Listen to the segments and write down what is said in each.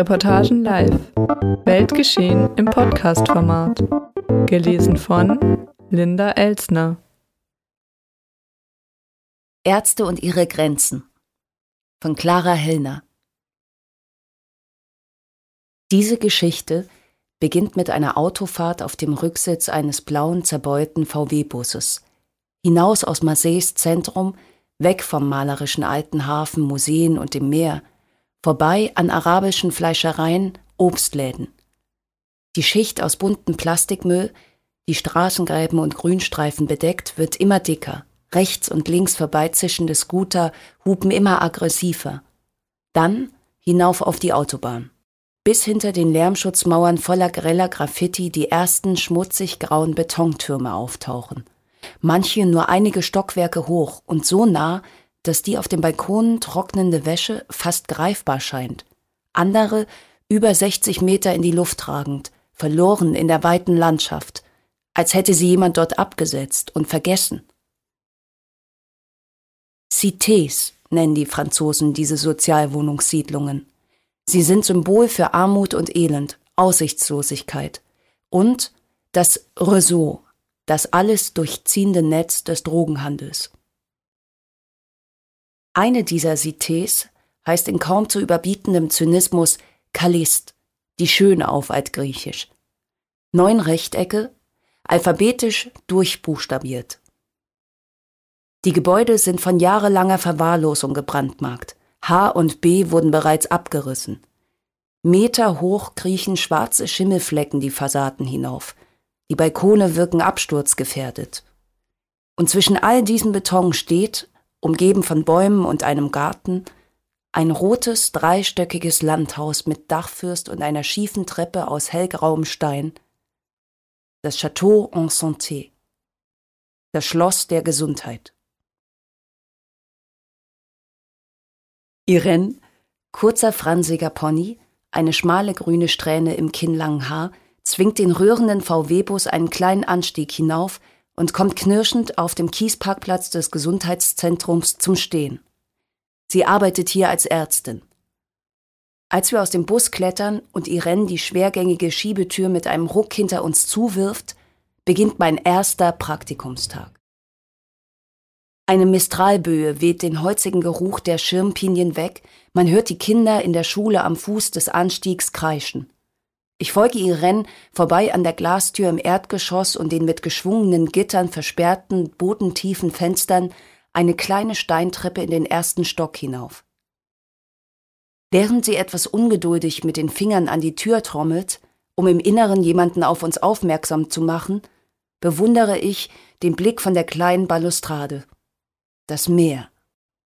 Reportagen live. Weltgeschehen im Podcast-Format. Gelesen von Linda Elsner. Ärzte und ihre Grenzen von Clara Hellner. Diese Geschichte beginnt mit einer Autofahrt auf dem Rücksitz eines blauen, zerbeulten VW-Busses. Hinaus aus Marseilles Zentrum, weg vom malerischen alten Hafen, Museen und dem Meer, vorbei an arabischen Fleischereien, Obstläden. Die Schicht aus bunten Plastikmüll, die Straßengräben und Grünstreifen bedeckt, wird immer dicker. Rechts und links vorbeizischende Scooter hupen immer aggressiver. Dann hinauf auf die Autobahn. Bis hinter den Lärmschutzmauern voller greller Graffiti die ersten schmutzig grauen Betontürme auftauchen. Manche nur einige Stockwerke hoch und so nah, dass die auf dem Balkon trocknende Wäsche fast greifbar scheint. Andere über 60 Meter in die Luft tragend, verloren in der weiten Landschaft, als hätte sie jemand dort abgesetzt und vergessen. Cités nennen die Franzosen diese Sozialwohnungssiedlungen. Sie sind Symbol für Armut und Elend, Aussichtslosigkeit und das Réseau, das alles durchziehende Netz des Drogenhandels. Eine dieser Cités heißt in kaum zu überbietendem Zynismus Kalist, die Schöne auf Altgriechisch. Neun Rechtecke, alphabetisch durchbuchstabiert. Die Gebäude sind von jahrelanger Verwahrlosung gebrandmarkt. H und B wurden bereits abgerissen. Meter hoch kriechen schwarze Schimmelflecken die Fassaden hinauf. Die Balkone wirken absturzgefährdet. Und zwischen all diesem Beton steht, umgeben von Bäumen und einem Garten, ein rotes, dreistöckiges Landhaus mit Dachfürst und einer schiefen Treppe aus hellgrauem Stein. Das Château en Santé. Das Schloss der Gesundheit. Irene, kurzer fransiger Pony, eine schmale grüne Strähne im kinnlangen Haar, zwingt den rührenden VW-Bus einen kleinen Anstieg hinauf und kommt knirschend auf dem Kiesparkplatz des Gesundheitszentrums zum Stehen. Sie arbeitet hier als Ärztin. Als wir aus dem Bus klettern und Irene die schwergängige Schiebetür mit einem Ruck hinter uns zuwirft, beginnt mein erster Praktikumstag. Eine Mistralböe weht den holzigen Geruch der Schirmpinien weg, man hört die Kinder in der Schule am Fuß des Anstiegs kreischen. Ich folge ihr Rennen vorbei an der Glastür im Erdgeschoss und den mit geschwungenen Gittern versperrten, bodentiefen Fenstern eine kleine Steintreppe in den ersten Stock hinauf. Während sie etwas ungeduldig mit den Fingern an die Tür trommelt, um im Inneren jemanden auf uns aufmerksam zu machen, bewundere ich den Blick von der kleinen Balustrade. Das Meer.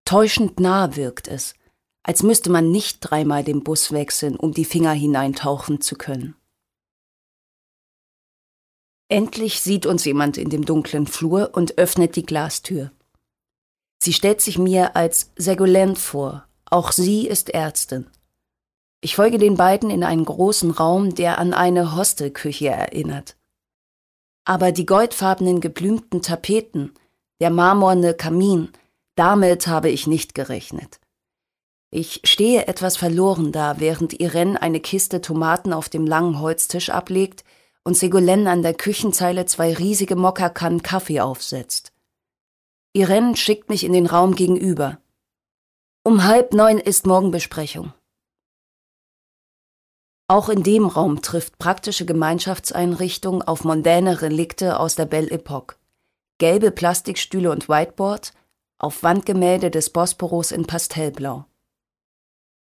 Täuschend nah wirkt es, als müsste man nicht dreimal den Bus wechseln, um die Finger hineintauchen zu können. Endlich sieht uns jemand in dem dunklen Flur und öffnet die Glastür. Sie stellt sich mir als Segolent vor, auch sie ist Ärztin. Ich folge den beiden in einen großen Raum, der an eine Hostelküche erinnert. Aber die goldfarbenen geblümten Tapeten, der marmorne Kamin, damit habe ich nicht gerechnet. Ich stehe etwas verloren da, während Irene eine Kiste Tomaten auf dem langen Holztisch ablegt und Segolène an der Küchenzeile zwei riesige Mokkakannen Kaffee aufsetzt. Irene schickt mich in den Raum gegenüber. Um halb neun ist Morgenbesprechung. Auch in dem Raum trifft praktische Gemeinschaftseinrichtung auf mondäne Relikte aus der Belle Epoque. Gelbe Plastikstühle und Whiteboard, auf Wandgemälde des Bosporus in Pastellblau.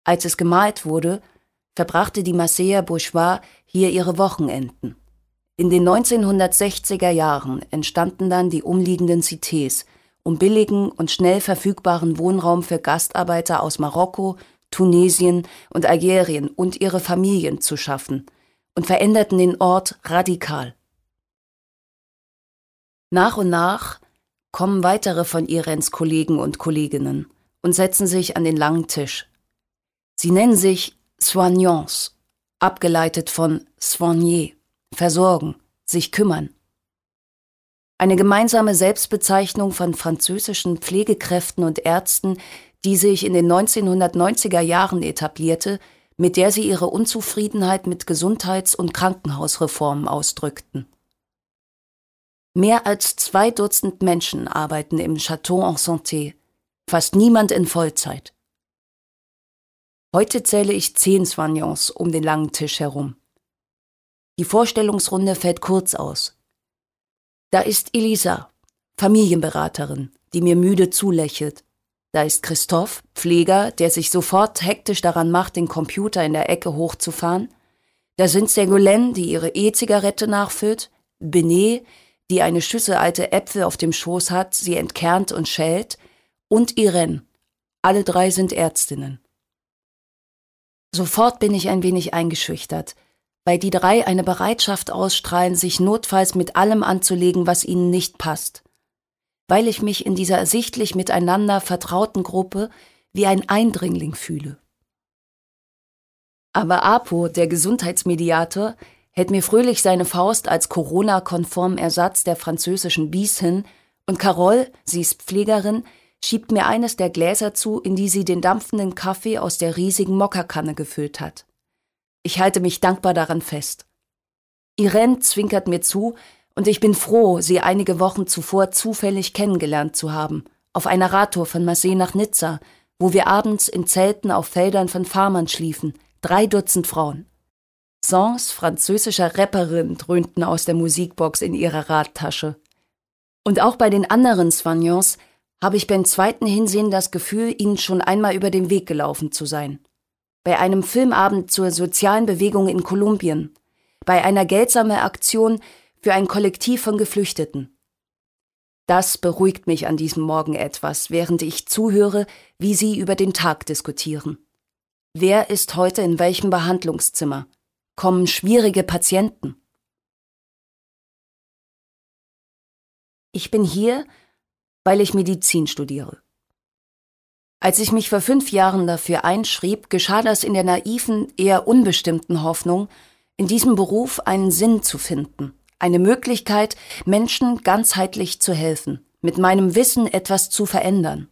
Als es gemalt wurde, verbrachte die Marseiller Bourgeois hier ihre Wochenenden. In den 1960er Jahren entstanden dann die umliegenden Cités, um billigen und schnell verfügbaren Wohnraum für Gastarbeiter aus Marokko, Tunesien und Algerien und ihre Familien zu schaffen und veränderten den Ort radikal. Nach und nach kommen weitere von Irens Kollegen und Kolleginnen und setzen sich an den langen Tisch. Sie nennen sich Soignants, abgeleitet von soigner, versorgen, sich kümmern. Eine gemeinsame Selbstbezeichnung von französischen Pflegekräften und Ärzten, die sich in den 1990er Jahren etablierte, mit der sie ihre Unzufriedenheit mit Gesundheits- und Krankenhausreformen ausdrückten. Mehr als zwei Dutzend Menschen arbeiten im Château en Santé, fast niemand in Vollzeit. Heute zähle ich zehn Soignants um den langen Tisch herum. Die Vorstellungsrunde fällt kurz aus. Da ist Elisa, Familienberaterin, die mir müde zulächelt. Da ist Christoph, Pfleger, der sich sofort hektisch daran macht, den Computer in der Ecke hochzufahren. Da sind Segolène, die ihre E-Zigarette nachfüllt, Benet, die eine Schüssel alte Äpfel auf dem Schoß hat, sie entkernt und schält, und Irene. Alle drei sind Ärztinnen. Sofort bin ich ein wenig eingeschüchtert, weil die drei eine Bereitschaft ausstrahlen, sich notfalls mit allem anzulegen, was ihnen nicht passt weil ich mich in dieser sichtlich miteinander vertrauten Gruppe wie ein Eindringling fühle. Aber Apo, der Gesundheitsmediator, hält mir fröhlich seine Faust als Corona-konform Ersatz der französischen Bis hin und Carole, sie ist Pflegerin, schiebt mir eines der Gläser zu, in die sie den dampfenden Kaffee aus der riesigen Mokkakanne gefüllt hat. Ich halte mich dankbar daran fest. Irene zwinkert mir zu, und ich bin froh, sie einige Wochen zuvor zufällig kennengelernt zu haben, auf einer Radtour von Marseille nach Nizza, wo wir abends in Zelten auf Feldern von Farmern schliefen, drei Dutzend Frauen. Songs französischer Rapperin dröhnten aus der Musikbox in ihrer Radtasche. Und auch bei den anderen Soignants habe ich beim zweiten Hinsehen das Gefühl, ihnen schon einmal über den Weg gelaufen zu sein. Bei einem Filmabend zur sozialen Bewegung in Kolumbien, bei einer geldsamen Aktion für ein Kollektiv von Geflüchteten. Das beruhigt mich an diesem Morgen etwas, während ich zuhöre, wie Sie über den Tag diskutieren. Wer ist heute in welchem Behandlungszimmer? Kommen schwierige Patienten? Ich bin hier, weil ich Medizin studiere. Als ich mich vor fünf Jahren dafür einschrieb, geschah das in der naiven, eher unbestimmten Hoffnung, in diesem Beruf einen Sinn zu finden eine Möglichkeit, Menschen ganzheitlich zu helfen, mit meinem Wissen etwas zu verändern.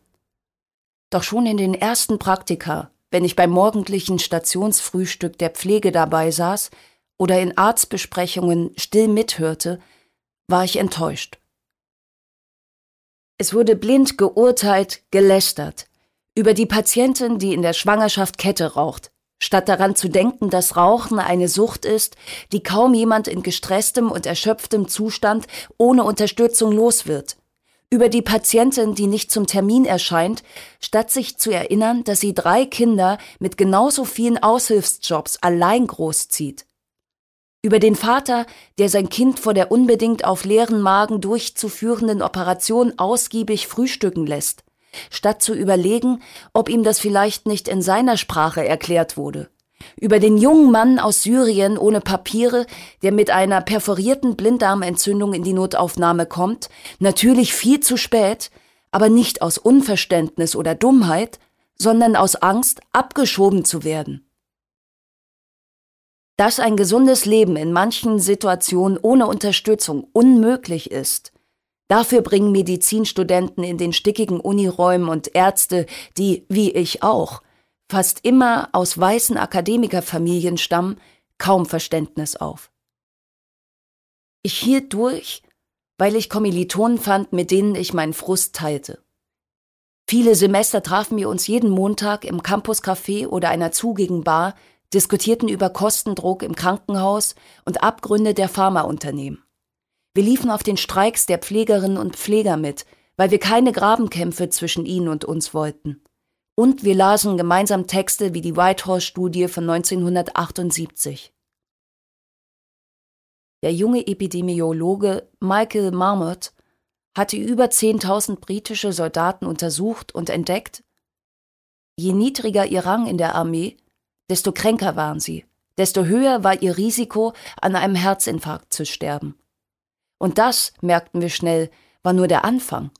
Doch schon in den ersten Praktika, wenn ich beim morgendlichen Stationsfrühstück der Pflege dabei saß oder in Arztbesprechungen still mithörte, war ich enttäuscht. Es wurde blind geurteilt, gelästert über die Patientin, die in der Schwangerschaft Kette raucht, statt daran zu denken, dass Rauchen eine Sucht ist, die kaum jemand in gestresstem und erschöpftem Zustand ohne Unterstützung los wird. Über die Patientin, die nicht zum Termin erscheint, statt sich zu erinnern, dass sie drei Kinder mit genauso vielen Aushilfsjobs allein großzieht. Über den Vater, der sein Kind vor der unbedingt auf leeren Magen durchzuführenden Operation ausgiebig frühstücken lässt statt zu überlegen, ob ihm das vielleicht nicht in seiner Sprache erklärt wurde. Über den jungen Mann aus Syrien ohne Papiere, der mit einer perforierten Blinddarmentzündung in die Notaufnahme kommt, natürlich viel zu spät, aber nicht aus Unverständnis oder Dummheit, sondern aus Angst, abgeschoben zu werden. Dass ein gesundes Leben in manchen Situationen ohne Unterstützung unmöglich ist, Dafür bringen Medizinstudenten in den stickigen Uniräumen und Ärzte, die, wie ich auch, fast immer aus weißen Akademikerfamilien stammen, kaum Verständnis auf. Ich hielt durch, weil ich Kommilitonen fand, mit denen ich meinen Frust teilte. Viele Semester trafen wir uns jeden Montag im Campuscafé oder einer zugigen Bar, diskutierten über Kostendruck im Krankenhaus und Abgründe der Pharmaunternehmen. Wir liefen auf den Streiks der Pflegerinnen und Pfleger mit, weil wir keine Grabenkämpfe zwischen ihnen und uns wollten. Und wir lasen gemeinsam Texte wie die Whitehall-Studie von 1978. Der junge Epidemiologe Michael Marmot hatte über 10.000 britische Soldaten untersucht und entdeckt, je niedriger ihr Rang in der Armee, desto kränker waren sie, desto höher war ihr Risiko, an einem Herzinfarkt zu sterben. Und das, merkten wir schnell, war nur der Anfang.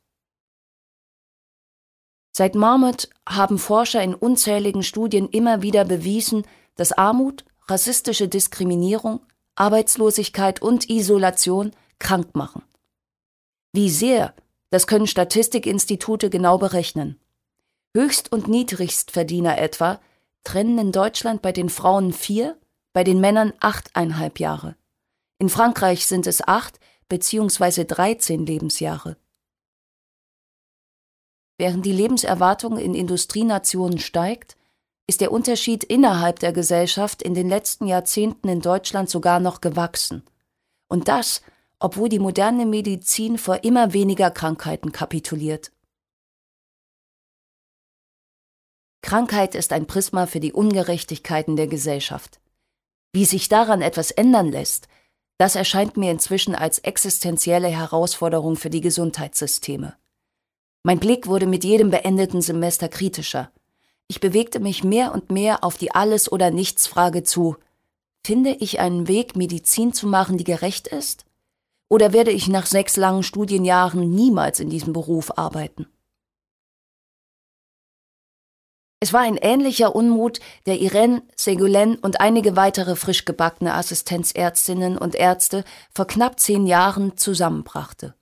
Seit Marmot haben Forscher in unzähligen Studien immer wieder bewiesen, dass Armut, rassistische Diskriminierung, Arbeitslosigkeit und Isolation krank machen. Wie sehr, das können Statistikinstitute genau berechnen. Höchst- und Niedrigstverdiener etwa, trennen in Deutschland bei den Frauen vier, bei den Männern achteinhalb Jahre. In Frankreich sind es acht bzw. 13 Lebensjahre. Während die Lebenserwartung in Industrienationen steigt, ist der Unterschied innerhalb der Gesellschaft in den letzten Jahrzehnten in Deutschland sogar noch gewachsen. Und das, obwohl die moderne Medizin vor immer weniger Krankheiten kapituliert. Krankheit ist ein Prisma für die Ungerechtigkeiten der Gesellschaft. Wie sich daran etwas ändern lässt, das erscheint mir inzwischen als existenzielle Herausforderung für die Gesundheitssysteme. Mein Blick wurde mit jedem beendeten Semester kritischer. Ich bewegte mich mehr und mehr auf die Alles- oder Nichts-Frage zu. Finde ich einen Weg, Medizin zu machen, die gerecht ist? Oder werde ich nach sechs langen Studienjahren niemals in diesem Beruf arbeiten? Es war ein ähnlicher Unmut, der Irene, Segulen und einige weitere frisch gebackene Assistenzärztinnen und Ärzte vor knapp zehn Jahren zusammenbrachte.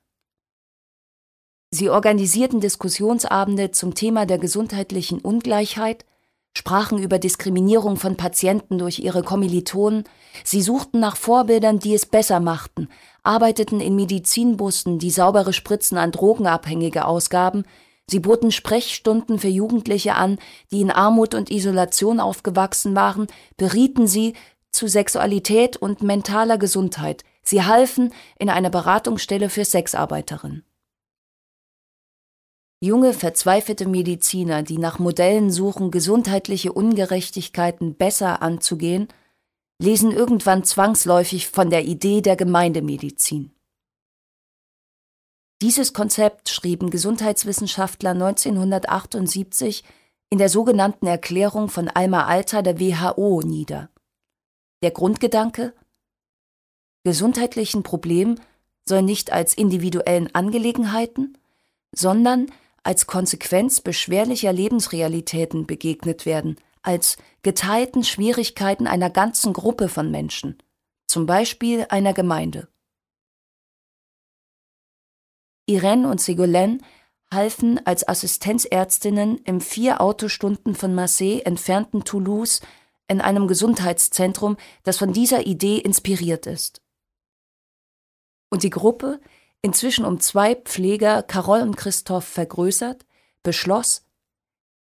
Sie organisierten Diskussionsabende zum Thema der gesundheitlichen Ungleichheit, sprachen über Diskriminierung von Patienten durch ihre Kommilitonen, sie suchten nach Vorbildern, die es besser machten, arbeiteten in Medizinbussen, die saubere Spritzen an Drogenabhängige ausgaben, Sie boten Sprechstunden für Jugendliche an, die in Armut und Isolation aufgewachsen waren, berieten sie zu Sexualität und mentaler Gesundheit. Sie halfen in einer Beratungsstelle für Sexarbeiterinnen. Junge, verzweifelte Mediziner, die nach Modellen suchen, gesundheitliche Ungerechtigkeiten besser anzugehen, lesen irgendwann zwangsläufig von der Idee der Gemeindemedizin. Dieses Konzept schrieben Gesundheitswissenschaftler 1978 in der sogenannten Erklärung von Alma Alta der WHO nieder. Der Grundgedanke Gesundheitlichen Problemen soll nicht als individuellen Angelegenheiten, sondern als Konsequenz beschwerlicher Lebensrealitäten begegnet werden, als geteilten Schwierigkeiten einer ganzen Gruppe von Menschen, zum Beispiel einer Gemeinde. Irene und Ségolène halfen als Assistenzärztinnen im vier Autostunden von Marseille entfernten Toulouse in einem Gesundheitszentrum, das von dieser Idee inspiriert ist. Und die Gruppe, inzwischen um zwei Pfleger Carole und Christophe vergrößert, beschloss,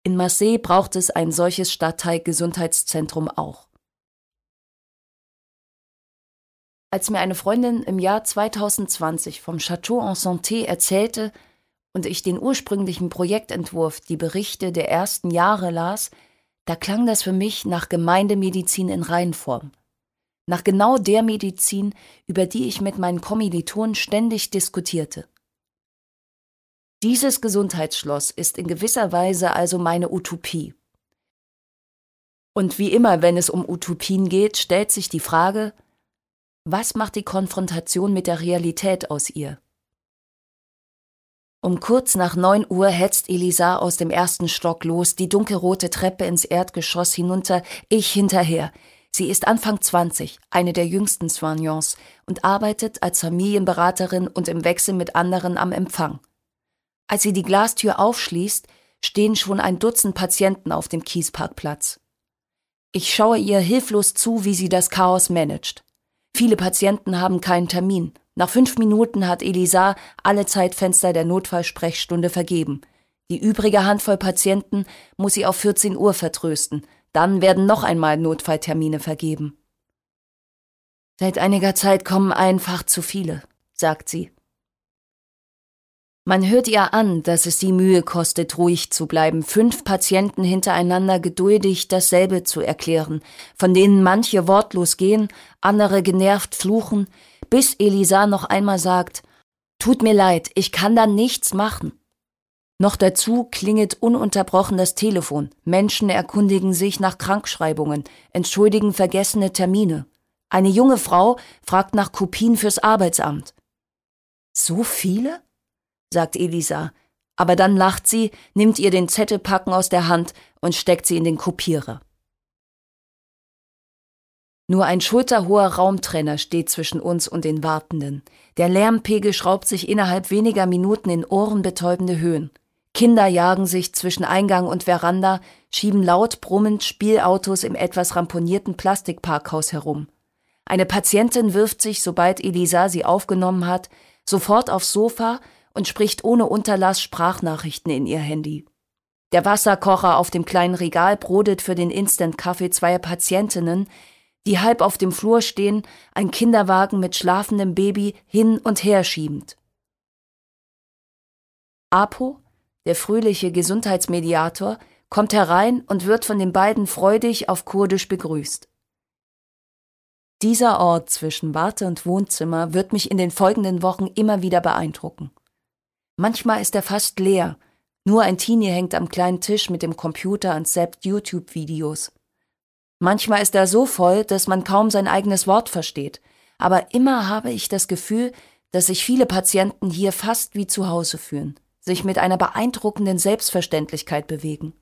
in Marseille braucht es ein solches Stadtteil-Gesundheitszentrum auch. Als mir eine Freundin im Jahr 2020 vom Château en Santé erzählte und ich den ursprünglichen Projektentwurf, die Berichte der ersten Jahre las, da klang das für mich nach Gemeindemedizin in Reinform. Nach genau der Medizin, über die ich mit meinen Kommilitonen ständig diskutierte. Dieses Gesundheitsschloss ist in gewisser Weise also meine Utopie. Und wie immer, wenn es um Utopien geht, stellt sich die Frage, was macht die Konfrontation mit der Realität aus ihr? Um kurz nach neun Uhr hetzt Elisa aus dem ersten Stock los, die dunkelrote Treppe ins Erdgeschoss hinunter, ich hinterher. Sie ist Anfang 20, eine der jüngsten Soignants und arbeitet als Familienberaterin und im Wechsel mit anderen am Empfang. Als sie die Glastür aufschließt, stehen schon ein Dutzend Patienten auf dem Kiesparkplatz. Ich schaue ihr hilflos zu, wie sie das Chaos managt. Viele Patienten haben keinen Termin. Nach fünf Minuten hat Elisa alle Zeitfenster der Notfallsprechstunde vergeben. Die übrige Handvoll Patienten muss sie auf 14 Uhr vertrösten. Dann werden noch einmal Notfalltermine vergeben. Seit einiger Zeit kommen einfach zu viele, sagt sie. Man hört ihr an, dass es sie Mühe kostet, ruhig zu bleiben, fünf Patienten hintereinander geduldig dasselbe zu erklären, von denen manche wortlos gehen, andere genervt fluchen, bis Elisa noch einmal sagt, Tut mir leid, ich kann da nichts machen. Noch dazu klinget ununterbrochen das Telefon, Menschen erkundigen sich nach Krankschreibungen, entschuldigen vergessene Termine. Eine junge Frau fragt nach Kopien fürs Arbeitsamt. So viele? Sagt Elisa, aber dann lacht sie, nimmt ihr den Zettelpacken aus der Hand und steckt sie in den Kopierer. Nur ein schulterhoher Raumtrenner steht zwischen uns und den Wartenden. Der Lärmpegel schraubt sich innerhalb weniger Minuten in ohrenbetäubende Höhen. Kinder jagen sich zwischen Eingang und Veranda, schieben laut brummend Spielautos im etwas ramponierten Plastikparkhaus herum. Eine Patientin wirft sich, sobald Elisa sie aufgenommen hat, sofort aufs Sofa und spricht ohne Unterlass Sprachnachrichten in ihr Handy. Der Wasserkocher auf dem kleinen Regal brodelt für den Instant-Kaffee zweier Patientinnen, die halb auf dem Flur stehen, ein Kinderwagen mit schlafendem Baby hin und her schiebend. Apo, der fröhliche Gesundheitsmediator, kommt herein und wird von den beiden freudig auf Kurdisch begrüßt. Dieser Ort zwischen Warte und Wohnzimmer wird mich in den folgenden Wochen immer wieder beeindrucken. Manchmal ist er fast leer, nur ein Teenie hängt am kleinen Tisch mit dem Computer und zappt YouTube-Videos. Manchmal ist er so voll, dass man kaum sein eigenes Wort versteht, aber immer habe ich das Gefühl, dass sich viele Patienten hier fast wie zu Hause fühlen, sich mit einer beeindruckenden Selbstverständlichkeit bewegen.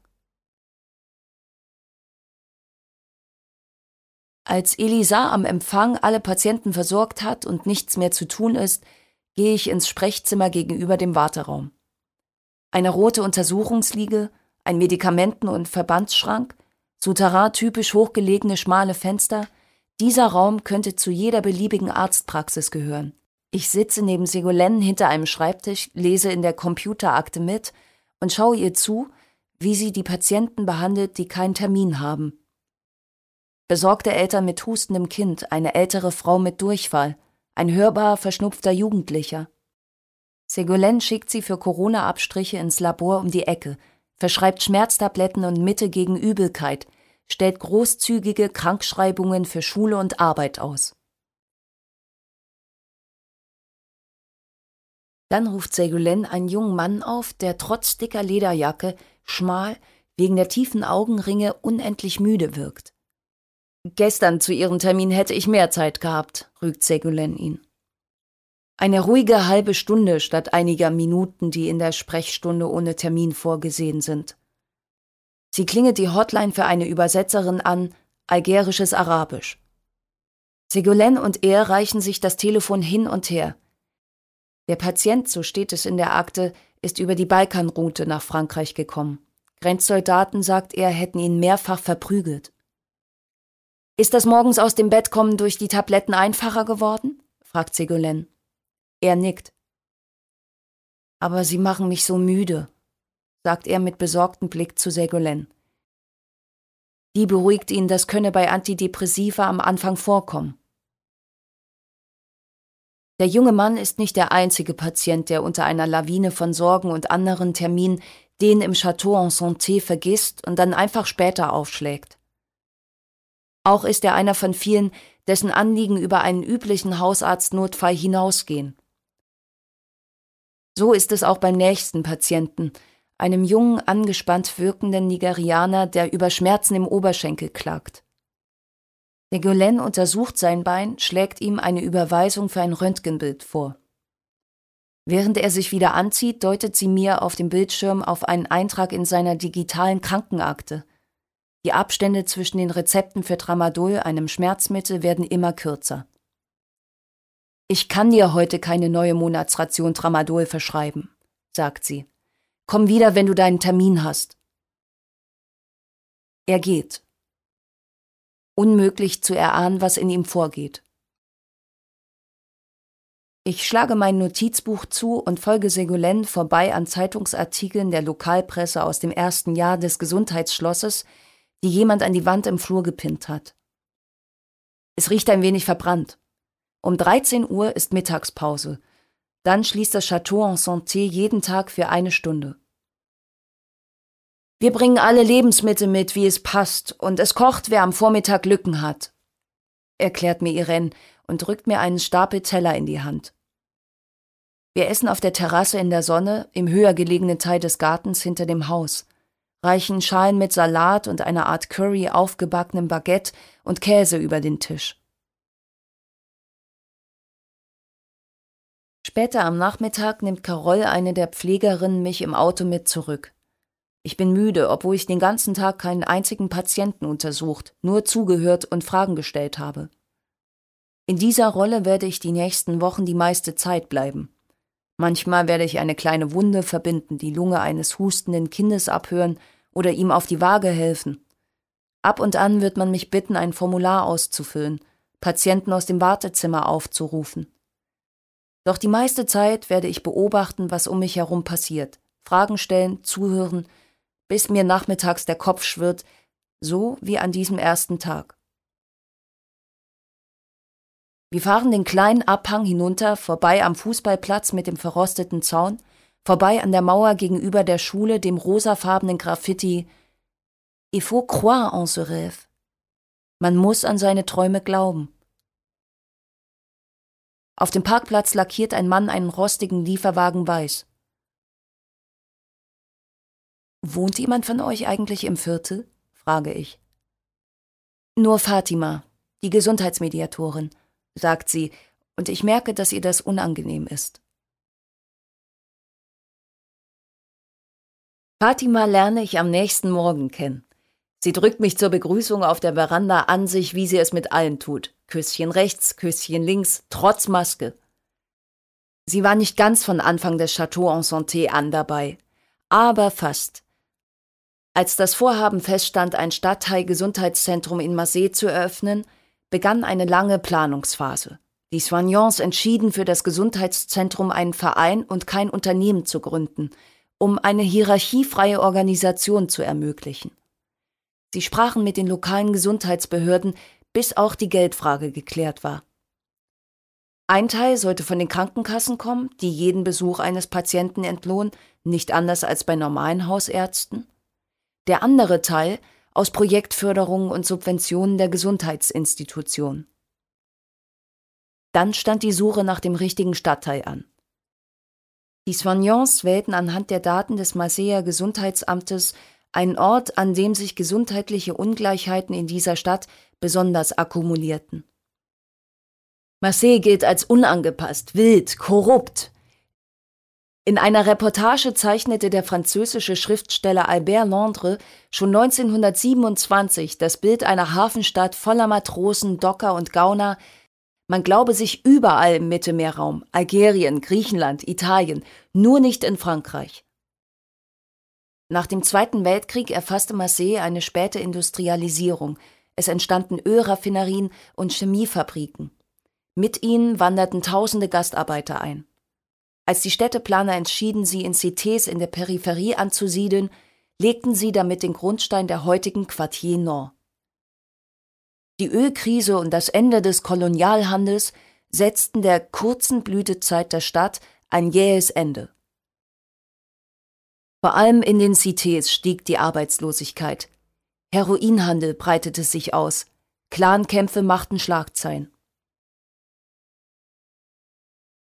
Als Elisa am Empfang alle Patienten versorgt hat und nichts mehr zu tun ist, gehe ich ins Sprechzimmer gegenüber dem Warteraum. Eine rote Untersuchungsliege, ein Medikamenten- und Verbandsschrank, Souterrain-typisch hochgelegene schmale Fenster, dieser Raum könnte zu jeder beliebigen Arztpraxis gehören. Ich sitze neben Segolene hinter einem Schreibtisch, lese in der Computerakte mit und schaue ihr zu, wie sie die Patienten behandelt, die keinen Termin haben. Besorgte Eltern mit hustendem Kind, eine ältere Frau mit Durchfall, ein hörbar verschnupfter Jugendlicher. Segolene schickt sie für Corona-Abstriche ins Labor um die Ecke, verschreibt Schmerztabletten und Mittel gegen Übelkeit, stellt großzügige Krankschreibungen für Schule und Arbeit aus. Dann ruft Segolene einen jungen Mann auf, der trotz dicker Lederjacke, schmal, wegen der tiefen Augenringe unendlich müde wirkt. Gestern zu Ihrem Termin hätte ich mehr Zeit gehabt, rügt Segolene ihn. Eine ruhige halbe Stunde statt einiger Minuten, die in der Sprechstunde ohne Termin vorgesehen sind. Sie klingelt die Hotline für eine Übersetzerin an, algerisches Arabisch. Segolene und er reichen sich das Telefon hin und her. Der Patient, so steht es in der Akte, ist über die Balkanroute nach Frankreich gekommen. Grenzsoldaten, sagt er, hätten ihn mehrfach verprügelt. Ist das morgens aus dem Bett kommen durch die Tabletten einfacher geworden? fragt Segolene. Er nickt. Aber Sie machen mich so müde, sagt er mit besorgtem Blick zu Segolene. Die beruhigt ihn, das könne bei Antidepressiva am Anfang vorkommen. Der junge Mann ist nicht der einzige Patient, der unter einer Lawine von Sorgen und anderen Terminen den im Château en Santé vergisst und dann einfach später aufschlägt. Auch ist er einer von vielen, dessen Anliegen über einen üblichen Hausarztnotfall hinausgehen. So ist es auch beim nächsten Patienten, einem jungen, angespannt wirkenden Nigerianer, der über Schmerzen im Oberschenkel klagt. Negolen untersucht sein Bein, schlägt ihm eine Überweisung für ein Röntgenbild vor. Während er sich wieder anzieht, deutet sie mir auf dem Bildschirm auf einen Eintrag in seiner digitalen Krankenakte. Die Abstände zwischen den Rezepten für Tramadol, einem Schmerzmittel, werden immer kürzer. Ich kann dir heute keine neue Monatsration Tramadol verschreiben, sagt sie. Komm wieder, wenn du deinen Termin hast. Er geht. Unmöglich zu erahnen, was in ihm vorgeht. Ich schlage mein Notizbuch zu und folge Segolene vorbei an Zeitungsartikeln der Lokalpresse aus dem ersten Jahr des Gesundheitsschlosses, die jemand an die Wand im Flur gepinnt hat. Es riecht ein wenig verbrannt. Um 13 Uhr ist Mittagspause. Dann schließt das Château en Santé jeden Tag für eine Stunde. Wir bringen alle Lebensmittel mit, wie es passt, und es kocht, wer am Vormittag Lücken hat, erklärt mir Irene und drückt mir einen Stapel Teller in die Hand. Wir essen auf der Terrasse in der Sonne, im höher gelegenen Teil des Gartens hinter dem Haus, reichen Schalen mit Salat und einer Art Curry aufgebackenem Baguette und Käse über den Tisch. Später am Nachmittag nimmt Carol, eine der Pflegerinnen, mich im Auto mit zurück. Ich bin müde, obwohl ich den ganzen Tag keinen einzigen Patienten untersucht, nur zugehört und Fragen gestellt habe. In dieser Rolle werde ich die nächsten Wochen die meiste Zeit bleiben. Manchmal werde ich eine kleine Wunde verbinden, die Lunge eines hustenden Kindes abhören oder ihm auf die Waage helfen. Ab und an wird man mich bitten, ein Formular auszufüllen, Patienten aus dem Wartezimmer aufzurufen. Doch die meiste Zeit werde ich beobachten, was um mich herum passiert, Fragen stellen, zuhören, bis mir nachmittags der Kopf schwirrt, so wie an diesem ersten Tag. Wir fahren den kleinen Abhang hinunter, vorbei am Fußballplatz mit dem verrosteten Zaun, vorbei an der Mauer gegenüber der Schule, dem rosafarbenen Graffiti Il faut croire en ce rêve. Man muss an seine Träume glauben. Auf dem Parkplatz lackiert ein Mann einen rostigen Lieferwagen weiß. Wohnt jemand von euch eigentlich im Viertel? frage ich. Nur Fatima, die Gesundheitsmediatorin sagt sie, und ich merke, dass ihr das unangenehm ist. Fatima lerne ich am nächsten Morgen kennen. Sie drückt mich zur Begrüßung auf der Veranda an sich, wie sie es mit allen tut. Küsschen rechts, Küsschen links, trotz Maske. Sie war nicht ganz von Anfang des Chateau en Santé an dabei, aber fast. Als das Vorhaben feststand, ein Stadtteil-Gesundheitszentrum in Marseille zu eröffnen, begann eine lange Planungsphase. Die Soignants entschieden für das Gesundheitszentrum einen Verein und kein Unternehmen zu gründen, um eine hierarchiefreie Organisation zu ermöglichen. Sie sprachen mit den lokalen Gesundheitsbehörden, bis auch die Geldfrage geklärt war. Ein Teil sollte von den Krankenkassen kommen, die jeden Besuch eines Patienten entlohnen, nicht anders als bei normalen Hausärzten. Der andere Teil aus Projektförderungen und Subventionen der Gesundheitsinstitution. Dann stand die Suche nach dem richtigen Stadtteil an. Die Soignants wählten anhand der Daten des Marseiller Gesundheitsamtes einen Ort, an dem sich gesundheitliche Ungleichheiten in dieser Stadt besonders akkumulierten. Marseille gilt als unangepasst, wild, korrupt, in einer Reportage zeichnete der französische Schriftsteller Albert Londres schon 1927 das Bild einer Hafenstadt voller Matrosen, Docker und Gauner. Man glaube sich überall im Mittelmeerraum, Algerien, Griechenland, Italien, nur nicht in Frankreich. Nach dem Zweiten Weltkrieg erfasste Marseille eine späte Industrialisierung. Es entstanden Ölraffinerien und Chemiefabriken. Mit ihnen wanderten tausende Gastarbeiter ein. Als die Städteplaner entschieden, sie in CTs in der Peripherie anzusiedeln, legten sie damit den Grundstein der heutigen Quartier Nord. Die Ölkrise und das Ende des Kolonialhandels setzten der kurzen Blütezeit der Stadt ein jähes Ende. Vor allem in den CTs stieg die Arbeitslosigkeit. Heroinhandel breitete sich aus, Clankämpfe machten Schlagzeilen.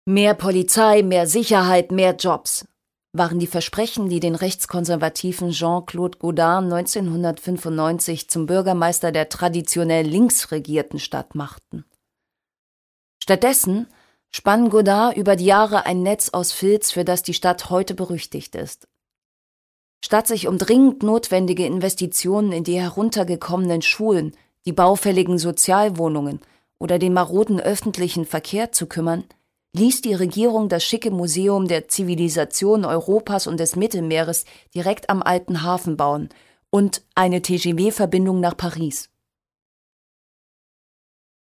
Mehr Polizei, mehr Sicherheit, mehr Jobs waren die Versprechen, die den rechtskonservativen Jean-Claude Godin 1995 zum Bürgermeister der traditionell links regierten Stadt machten. Stattdessen spann Godin über die Jahre ein Netz aus Filz, für das die Stadt heute berüchtigt ist. Statt sich um dringend notwendige Investitionen in die heruntergekommenen Schulen, die baufälligen Sozialwohnungen oder den maroden öffentlichen Verkehr zu kümmern, ließ die Regierung das schicke Museum der Zivilisation Europas und des Mittelmeeres direkt am alten Hafen bauen und eine TGW-Verbindung nach Paris.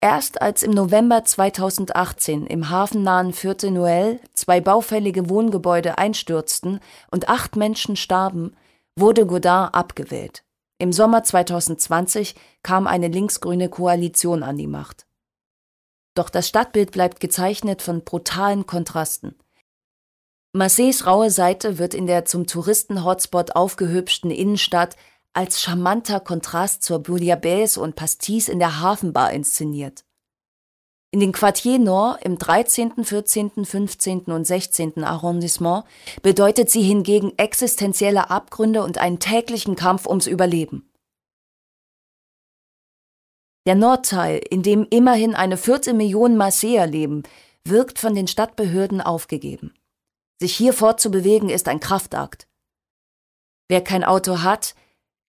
Erst als im November 2018 im hafennahen Viertel Noël zwei baufällige Wohngebäude einstürzten und acht Menschen starben, wurde Godin abgewählt. Im Sommer 2020 kam eine linksgrüne Koalition an die Macht. Doch das Stadtbild bleibt gezeichnet von brutalen Kontrasten. Marseilles raue Seite wird in der zum Touristen-Hotspot aufgehübschten Innenstadt als charmanter Kontrast zur Bouillabaisse und Pastis in der Hafenbar inszeniert. In den Quartier Nord im 13., 14., 15. und 16. Arrondissement bedeutet sie hingegen existenzielle Abgründe und einen täglichen Kampf ums Überleben. Der Nordteil, in dem immerhin eine Viertelmillion Marseiller leben, wirkt von den Stadtbehörden aufgegeben. Sich hier fortzubewegen ist ein Kraftakt. Wer kein Auto hat,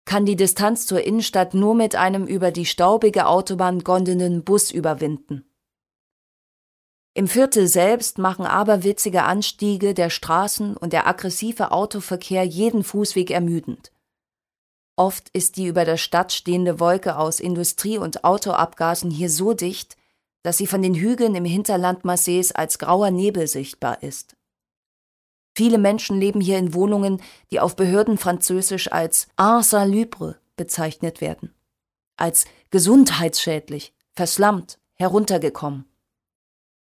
kann die Distanz zur Innenstadt nur mit einem über die staubige Autobahn gondelnden Bus überwinden. Im Viertel selbst machen aberwitzige Anstiege der Straßen und der aggressive Autoverkehr jeden Fußweg ermüdend. Oft ist die über der Stadt stehende Wolke aus Industrie- und Autoabgasen hier so dicht, dass sie von den Hügeln im Hinterland Marseilles als grauer Nebel sichtbar ist. Viele Menschen leben hier in Wohnungen, die auf Behörden französisch als insalubre bezeichnet werden, als gesundheitsschädlich, verslammt, heruntergekommen.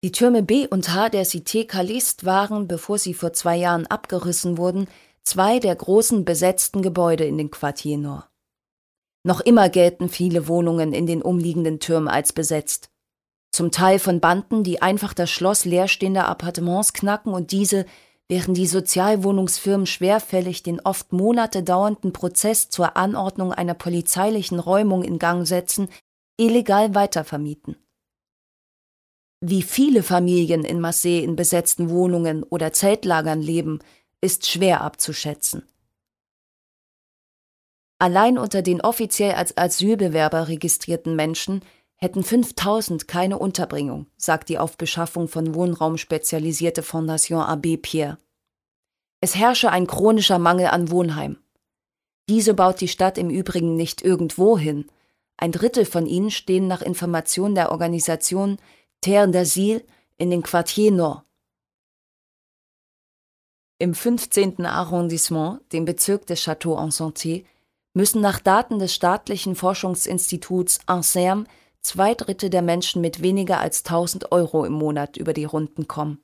Die Türme B und H der Cité Caliste waren, bevor sie vor zwei Jahren abgerissen wurden, zwei der großen besetzten Gebäude in den Quartier. Noch immer gelten viele Wohnungen in den umliegenden Türmen als besetzt. Zum Teil von Banden, die einfach das Schloss leerstehender Appartements knacken und diese, während die Sozialwohnungsfirmen schwerfällig den oft Monate dauernden Prozess zur Anordnung einer polizeilichen Räumung in Gang setzen, illegal weitervermieten. Wie viele Familien in Marseille in besetzten Wohnungen oder Zeltlagern leben, ist schwer abzuschätzen. Allein unter den offiziell als Asylbewerber registrierten Menschen hätten 5000 keine Unterbringung, sagt die auf Beschaffung von Wohnraum spezialisierte Fondation Abbé Pierre. Es herrsche ein chronischer Mangel an Wohnheim. Diese baut die Stadt im Übrigen nicht irgendwo hin. Ein Drittel von ihnen stehen nach Informationen der Organisation Terre d'Asile in den Quartier Nord. Im 15. Arrondissement, dem Bezirk des Château en Santé, müssen nach Daten des staatlichen Forschungsinstituts INSERM zwei Drittel der Menschen mit weniger als 1000 Euro im Monat über die Runden kommen.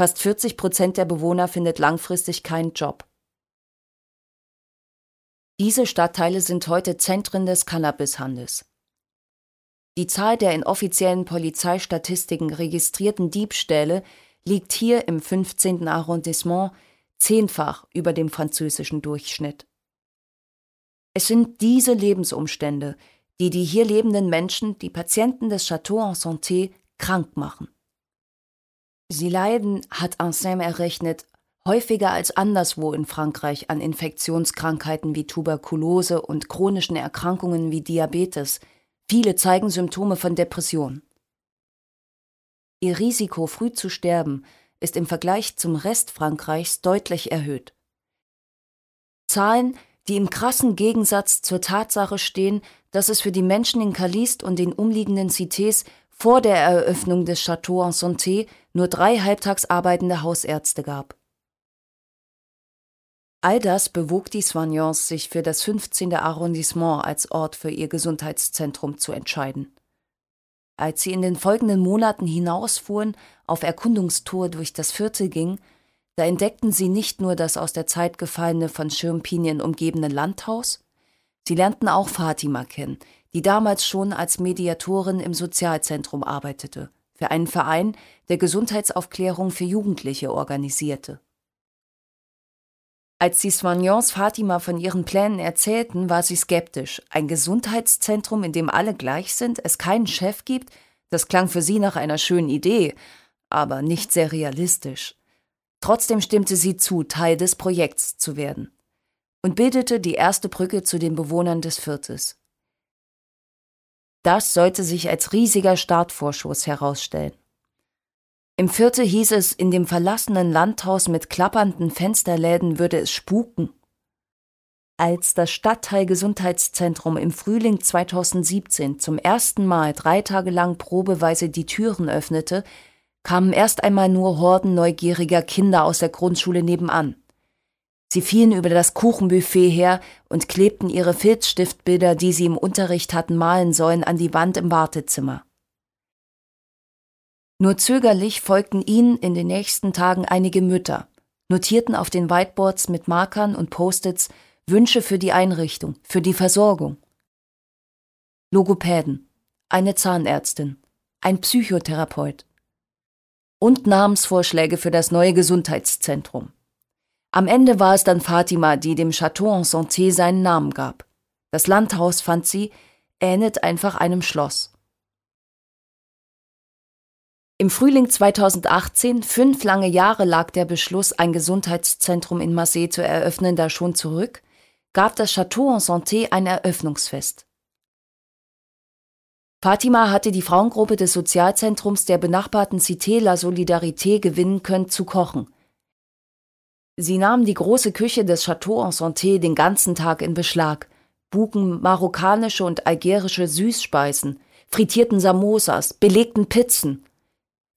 Fast 40 Prozent der Bewohner findet langfristig keinen Job. Diese Stadtteile sind heute Zentren des Cannabishandels. Die Zahl der in offiziellen Polizeistatistiken registrierten Diebstähle liegt hier im 15. Arrondissement zehnfach über dem französischen Durchschnitt. Es sind diese Lebensumstände, die die hier lebenden Menschen, die Patienten des Château en Santé, krank machen. Sie leiden, hat Anselme errechnet, häufiger als anderswo in Frankreich an Infektionskrankheiten wie Tuberkulose und chronischen Erkrankungen wie Diabetes. Viele zeigen Symptome von Depression. Ihr Risiko, früh zu sterben, ist im Vergleich zum Rest Frankreichs deutlich erhöht. Zahlen, die im krassen Gegensatz zur Tatsache stehen, dass es für die Menschen in Caliste und den umliegenden Cités vor der Eröffnung des Château en Santé nur drei halbtags arbeitende Hausärzte gab. All das bewog die Soignants, sich für das 15. Arrondissement als Ort für ihr Gesundheitszentrum zu entscheiden. Als sie in den folgenden Monaten hinausfuhren, auf Erkundungstour durch das Viertel ging, da entdeckten sie nicht nur das aus der Zeit gefallene von Schirmpinien umgebene Landhaus, sie lernten auch Fatima kennen, die damals schon als Mediatorin im Sozialzentrum arbeitete, für einen Verein, der Gesundheitsaufklärung für Jugendliche organisierte. Als die Soignants Fatima von ihren Plänen erzählten, war sie skeptisch. Ein Gesundheitszentrum, in dem alle gleich sind, es keinen Chef gibt, das klang für sie nach einer schönen Idee, aber nicht sehr realistisch. Trotzdem stimmte sie zu, Teil des Projekts zu werden und bildete die erste Brücke zu den Bewohnern des Viertels. Das sollte sich als riesiger Startvorschuss herausstellen. Im Viertel hieß es, in dem verlassenen Landhaus mit klappernden Fensterläden würde es spuken. Als das Stadtteilgesundheitszentrum im Frühling 2017 zum ersten Mal drei Tage lang probeweise die Türen öffnete, kamen erst einmal nur Horden neugieriger Kinder aus der Grundschule nebenan. Sie fielen über das Kuchenbuffet her und klebten ihre Filzstiftbilder, die sie im Unterricht hatten malen sollen, an die Wand im Wartezimmer. Nur zögerlich folgten ihnen in den nächsten Tagen einige Mütter, notierten auf den Whiteboards mit Markern und Post-its Wünsche für die Einrichtung, für die Versorgung. Logopäden, eine Zahnärztin, ein Psychotherapeut und Namensvorschläge für das neue Gesundheitszentrum. Am Ende war es dann Fatima, die dem Château en Santé seinen Namen gab. Das Landhaus, fand sie, ähnelt einfach einem Schloss. Im Frühling 2018, fünf lange Jahre lag der Beschluss, ein Gesundheitszentrum in Marseille zu eröffnen, da schon zurück, gab das Château en Santé ein Eröffnungsfest. Fatima hatte die Frauengruppe des Sozialzentrums der benachbarten Cité La Solidarité gewinnen können zu kochen. Sie nahmen die große Küche des Château en Santé den ganzen Tag in Beschlag, buken marokkanische und algerische Süßspeisen, frittierten Samosas, belegten Pizzen.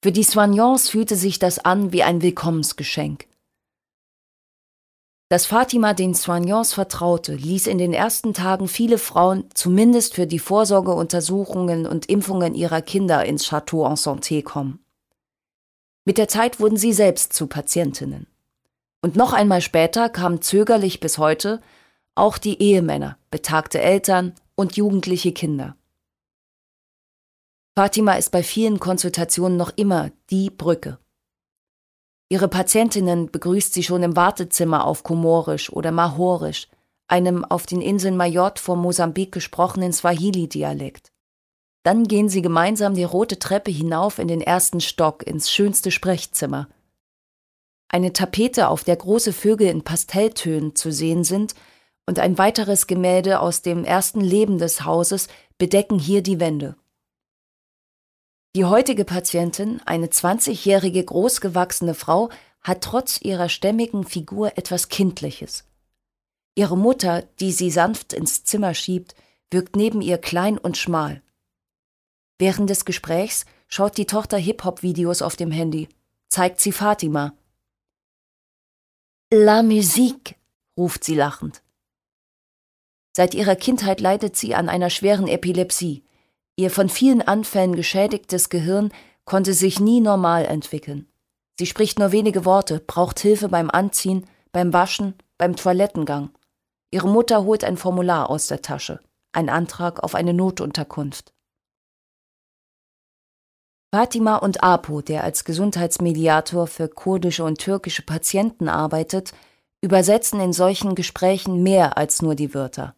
Für die Soignants fühlte sich das an wie ein Willkommensgeschenk. Dass Fatima den Soignants vertraute, ließ in den ersten Tagen viele Frauen zumindest für die Vorsorgeuntersuchungen und Impfungen ihrer Kinder ins Château en Santé kommen. Mit der Zeit wurden sie selbst zu Patientinnen. Und noch einmal später kamen zögerlich bis heute auch die Ehemänner, betagte Eltern und jugendliche Kinder. Fatima ist bei vielen Konsultationen noch immer die Brücke. Ihre Patientinnen begrüßt sie schon im Wartezimmer auf Komorisch oder Mahorisch, einem auf den Inseln Mayotte vor Mosambik gesprochenen Swahili-Dialekt. Dann gehen sie gemeinsam die rote Treppe hinauf in den ersten Stock ins schönste Sprechzimmer. Eine Tapete, auf der große Vögel in Pastelltönen zu sehen sind, und ein weiteres Gemälde aus dem ersten Leben des Hauses bedecken hier die Wände. Die heutige Patientin, eine 20-jährige großgewachsene Frau, hat trotz ihrer stämmigen Figur etwas Kindliches. Ihre Mutter, die sie sanft ins Zimmer schiebt, wirkt neben ihr klein und schmal. Während des Gesprächs schaut die Tochter Hip-Hop-Videos auf dem Handy, zeigt sie Fatima. La musique, ruft sie lachend. Seit ihrer Kindheit leidet sie an einer schweren Epilepsie. Ihr von vielen Anfällen geschädigtes Gehirn konnte sich nie normal entwickeln. Sie spricht nur wenige Worte, braucht Hilfe beim Anziehen, beim Waschen, beim Toilettengang. Ihre Mutter holt ein Formular aus der Tasche, ein Antrag auf eine Notunterkunft. Fatima und Apo, der als Gesundheitsmediator für kurdische und türkische Patienten arbeitet, übersetzen in solchen Gesprächen mehr als nur die Wörter.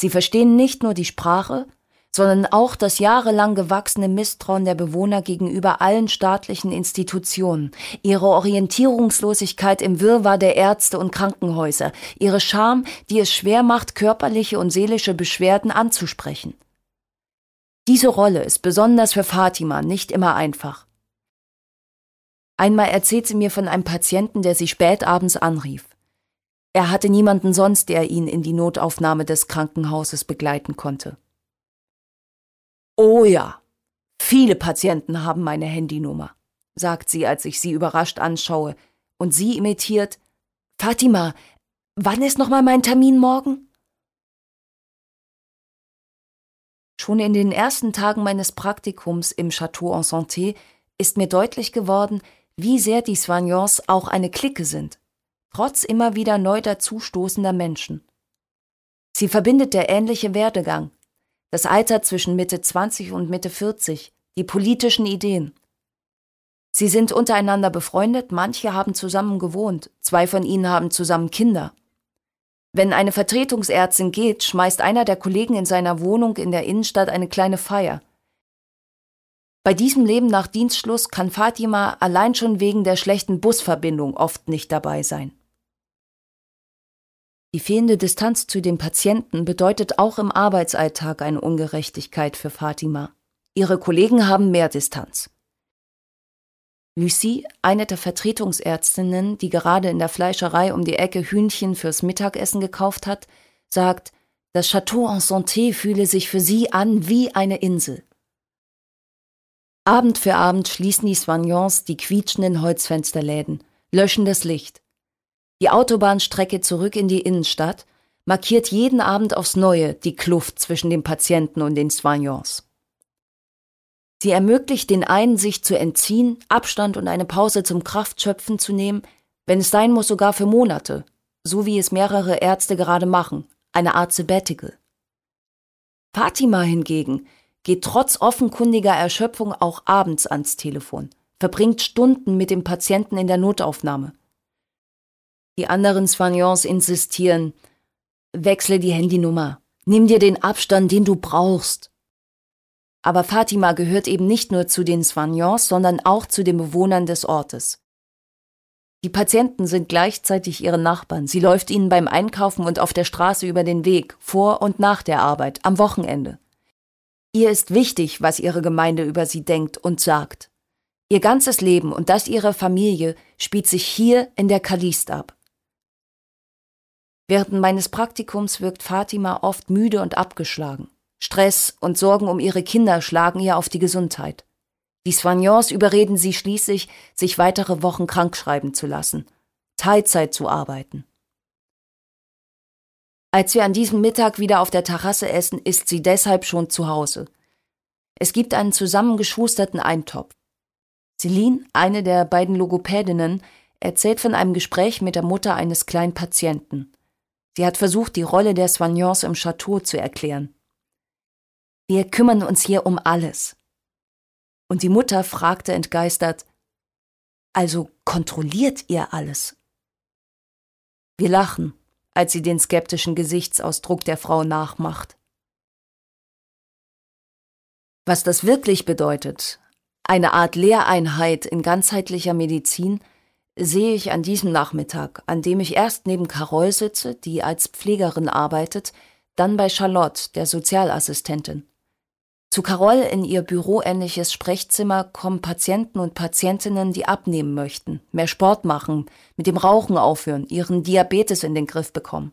Sie verstehen nicht nur die Sprache, sondern auch das jahrelang gewachsene Misstrauen der Bewohner gegenüber allen staatlichen Institutionen, ihre Orientierungslosigkeit im Wirrwarr der Ärzte und Krankenhäuser, ihre Scham, die es schwer macht, körperliche und seelische Beschwerden anzusprechen. Diese Rolle ist besonders für Fatima nicht immer einfach. Einmal erzählt sie mir von einem Patienten, der sie spät abends anrief. Er hatte niemanden sonst, der ihn in die Notaufnahme des Krankenhauses begleiten konnte. Oh ja, viele Patienten haben meine Handynummer, sagt sie, als ich sie überrascht anschaue, und sie imitiert Fatima, wann ist nochmal mein Termin morgen? Schon in den ersten Tagen meines Praktikums im Château en Santé ist mir deutlich geworden, wie sehr die Soignants auch eine Clique sind, trotz immer wieder neu dazustoßender Menschen. Sie verbindet der ähnliche Werdegang, das Alter zwischen Mitte 20 und Mitte 40, die politischen Ideen. Sie sind untereinander befreundet, manche haben zusammen gewohnt, zwei von ihnen haben zusammen Kinder. Wenn eine Vertretungsärztin geht, schmeißt einer der Kollegen in seiner Wohnung in der Innenstadt eine kleine Feier. Bei diesem Leben nach Dienstschluss kann Fatima allein schon wegen der schlechten Busverbindung oft nicht dabei sein. Die fehlende Distanz zu den Patienten bedeutet auch im Arbeitsalltag eine Ungerechtigkeit für Fatima. Ihre Kollegen haben mehr Distanz. Lucie, eine der Vertretungsärztinnen, die gerade in der Fleischerei um die Ecke Hühnchen fürs Mittagessen gekauft hat, sagt, das Château en Santé fühle sich für sie an wie eine Insel. Abend für Abend schließen die Soignants die quietschenden Holzfensterläden, löschen das Licht. Die Autobahnstrecke zurück in die Innenstadt markiert jeden Abend aufs Neue die Kluft zwischen den Patienten und den Soignants. Sie ermöglicht den einen, sich zu entziehen, Abstand und eine Pause zum Kraftschöpfen zu nehmen, wenn es sein muss, sogar für Monate, so wie es mehrere Ärzte gerade machen, eine Art Sabbatical. Fatima hingegen geht trotz offenkundiger Erschöpfung auch abends ans Telefon, verbringt Stunden mit dem Patienten in der Notaufnahme. Die anderen Soignants insistieren, wechsle die Handynummer, nimm dir den Abstand, den du brauchst. Aber Fatima gehört eben nicht nur zu den Soignants, sondern auch zu den Bewohnern des Ortes. Die Patienten sind gleichzeitig ihre Nachbarn. Sie läuft ihnen beim Einkaufen und auf der Straße über den Weg, vor und nach der Arbeit, am Wochenende. Ihr ist wichtig, was Ihre Gemeinde über Sie denkt und sagt. Ihr ganzes Leben und das Ihrer Familie spielt sich hier in der Kalist ab. Während meines Praktikums wirkt Fatima oft müde und abgeschlagen. Stress und Sorgen um ihre Kinder schlagen ihr auf die Gesundheit. Die Soignants überreden sie schließlich, sich weitere Wochen krankschreiben zu lassen, Teilzeit zu arbeiten. Als wir an diesem Mittag wieder auf der Terrasse essen, ist sie deshalb schon zu Hause. Es gibt einen zusammengeschusterten Eintopf. Celine, eine der beiden Logopädinnen, erzählt von einem Gespräch mit der Mutter eines kleinen Patienten. Sie hat versucht, die Rolle der Soignants im Chateau zu erklären. Wir kümmern uns hier um alles. Und die Mutter fragte entgeistert, also kontrolliert ihr alles? Wir lachen, als sie den skeptischen Gesichtsausdruck der Frau nachmacht. Was das wirklich bedeutet, eine Art Lehreinheit in ganzheitlicher Medizin, sehe ich an diesem Nachmittag, an dem ich erst neben Carol sitze, die als Pflegerin arbeitet, dann bei Charlotte, der Sozialassistentin. Zu Carol in ihr büroähnliches Sprechzimmer kommen Patienten und Patientinnen, die abnehmen möchten, mehr Sport machen, mit dem Rauchen aufhören, ihren Diabetes in den Griff bekommen.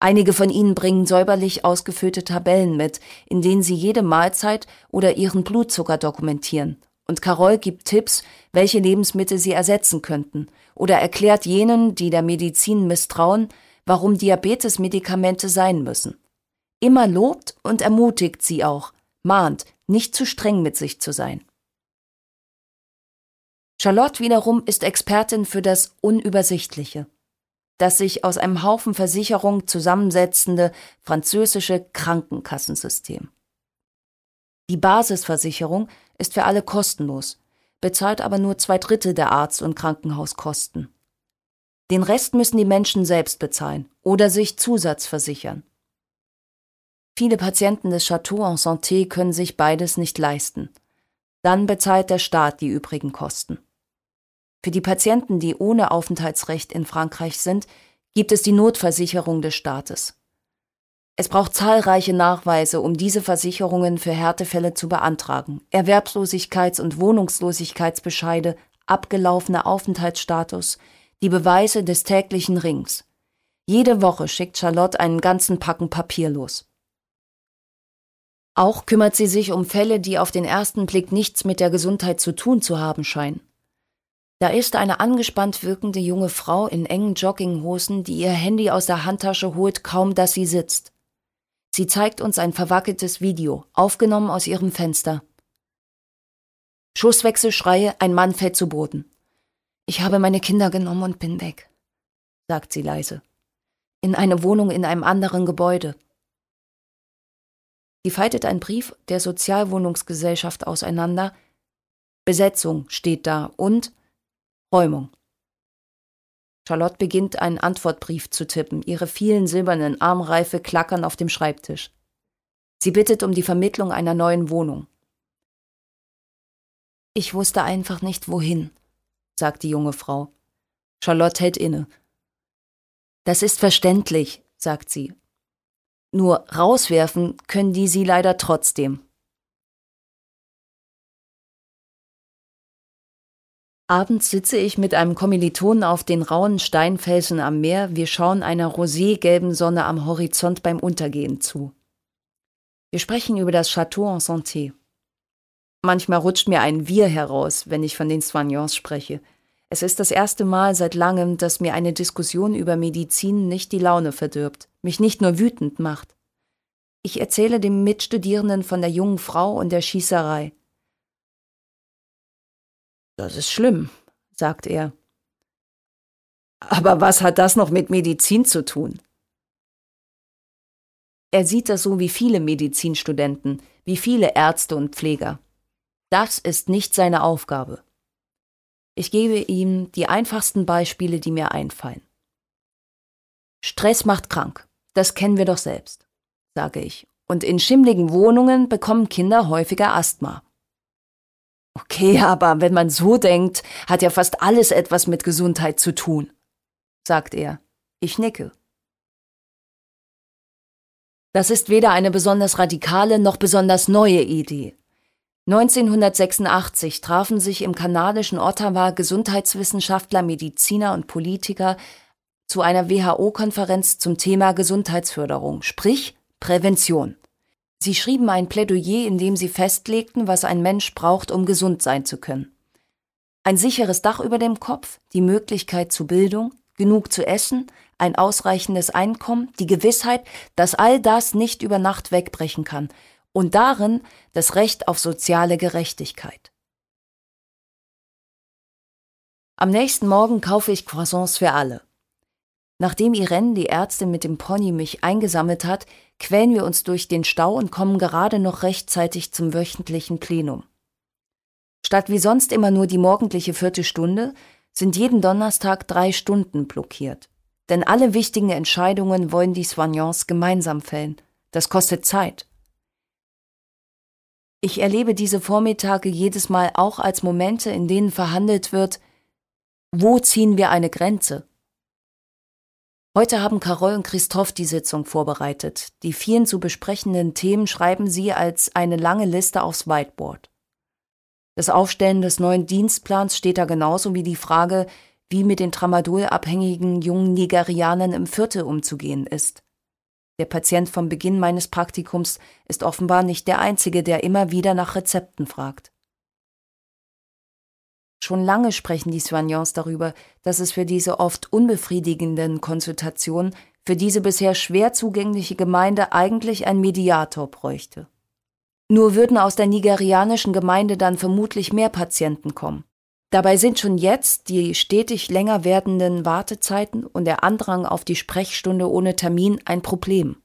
Einige von ihnen bringen säuberlich ausgefüllte Tabellen mit, in denen sie jede Mahlzeit oder ihren Blutzucker dokumentieren und Carol gibt Tipps, welche Lebensmittel sie ersetzen könnten, oder erklärt jenen, die der Medizin misstrauen, warum Diabetesmedikamente sein müssen. Immer lobt und ermutigt sie auch, mahnt, nicht zu streng mit sich zu sein. Charlotte wiederum ist Expertin für das Unübersichtliche, das sich aus einem Haufen Versicherungen zusammensetzende französische Krankenkassensystem. Die Basisversicherung ist für alle kostenlos, bezahlt aber nur zwei Drittel der Arzt- und Krankenhauskosten. Den Rest müssen die Menschen selbst bezahlen oder sich Zusatz versichern. Viele Patienten des Château en Santé können sich beides nicht leisten. Dann bezahlt der Staat die übrigen Kosten. Für die Patienten, die ohne Aufenthaltsrecht in Frankreich sind, gibt es die Notversicherung des Staates. Es braucht zahlreiche Nachweise, um diese Versicherungen für Härtefälle zu beantragen. Erwerbslosigkeits- und Wohnungslosigkeitsbescheide, abgelaufener Aufenthaltsstatus, die Beweise des täglichen Rings. Jede Woche schickt Charlotte einen ganzen Packen Papier los. Auch kümmert sie sich um Fälle, die auf den ersten Blick nichts mit der Gesundheit zu tun zu haben scheinen. Da ist eine angespannt wirkende junge Frau in engen Jogginghosen, die ihr Handy aus der Handtasche holt, kaum dass sie sitzt. Sie zeigt uns ein verwackeltes Video, aufgenommen aus ihrem Fenster. Schusswechselschreie, ein Mann fällt zu Boden. Ich habe meine Kinder genommen und bin weg, sagt sie leise. In eine Wohnung in einem anderen Gebäude. Sie faltet einen Brief der Sozialwohnungsgesellschaft auseinander. Besetzung steht da und Räumung. Charlotte beginnt einen Antwortbrief zu tippen. Ihre vielen silbernen Armreife klackern auf dem Schreibtisch. Sie bittet um die Vermittlung einer neuen Wohnung. Ich wusste einfach nicht wohin, sagt die junge Frau. Charlotte hält inne. Das ist verständlich, sagt sie. Nur rauswerfen können die sie leider trotzdem. Abends sitze ich mit einem Kommilitonen auf den rauen Steinfelsen am Meer. Wir schauen einer roségelben Sonne am Horizont beim Untergehen zu. Wir sprechen über das Château en Santé. Manchmal rutscht mir ein Wir heraus, wenn ich von den Soignants spreche. Es ist das erste Mal seit langem, dass mir eine Diskussion über Medizin nicht die Laune verdirbt, mich nicht nur wütend macht. Ich erzähle dem Mitstudierenden von der jungen Frau und der Schießerei. Das ist schlimm, sagt er. Aber was hat das noch mit Medizin zu tun? Er sieht das so wie viele Medizinstudenten, wie viele Ärzte und Pfleger. Das ist nicht seine Aufgabe. Ich gebe ihm die einfachsten Beispiele, die mir einfallen. Stress macht krank, das kennen wir doch selbst, sage ich. Und in schimmligen Wohnungen bekommen Kinder häufiger Asthma. Okay, aber wenn man so denkt, hat ja fast alles etwas mit Gesundheit zu tun, sagt er. Ich nicke. Das ist weder eine besonders radikale noch besonders neue Idee. 1986 trafen sich im kanadischen Ottawa Gesundheitswissenschaftler, Mediziner und Politiker zu einer WHO-Konferenz zum Thema Gesundheitsförderung, sprich Prävention. Sie schrieben ein Plädoyer, in dem sie festlegten, was ein Mensch braucht, um gesund sein zu können. Ein sicheres Dach über dem Kopf, die Möglichkeit zu Bildung, genug zu essen, ein ausreichendes Einkommen, die Gewissheit, dass all das nicht über Nacht wegbrechen kann, und darin das Recht auf soziale Gerechtigkeit. Am nächsten Morgen kaufe ich Croissants für alle. Nachdem Irene, die Ärztin mit dem Pony, mich eingesammelt hat, quälen wir uns durch den Stau und kommen gerade noch rechtzeitig zum wöchentlichen Plenum. Statt wie sonst immer nur die morgendliche Viertelstunde sind jeden Donnerstag drei Stunden blockiert. Denn alle wichtigen Entscheidungen wollen die Soignants gemeinsam fällen. Das kostet Zeit. Ich erlebe diese Vormittage jedes Mal auch als Momente, in denen verhandelt wird, wo ziehen wir eine Grenze? Heute haben Carol und Christoph die Sitzung vorbereitet. Die vielen zu besprechenden Themen schreiben sie als eine lange Liste aufs Whiteboard. Das Aufstellen des neuen Dienstplans steht da genauso wie die Frage, wie mit den Tramadol-abhängigen jungen Nigerianern im Viertel umzugehen ist. Der Patient vom Beginn meines Praktikums ist offenbar nicht der einzige, der immer wieder nach Rezepten fragt. Schon lange sprechen die Soignants darüber, dass es für diese oft unbefriedigenden Konsultationen für diese bisher schwer zugängliche Gemeinde eigentlich ein Mediator bräuchte. Nur würden aus der nigerianischen Gemeinde dann vermutlich mehr Patienten kommen. Dabei sind schon jetzt die stetig länger werdenden Wartezeiten und der Andrang auf die Sprechstunde ohne Termin ein Problem.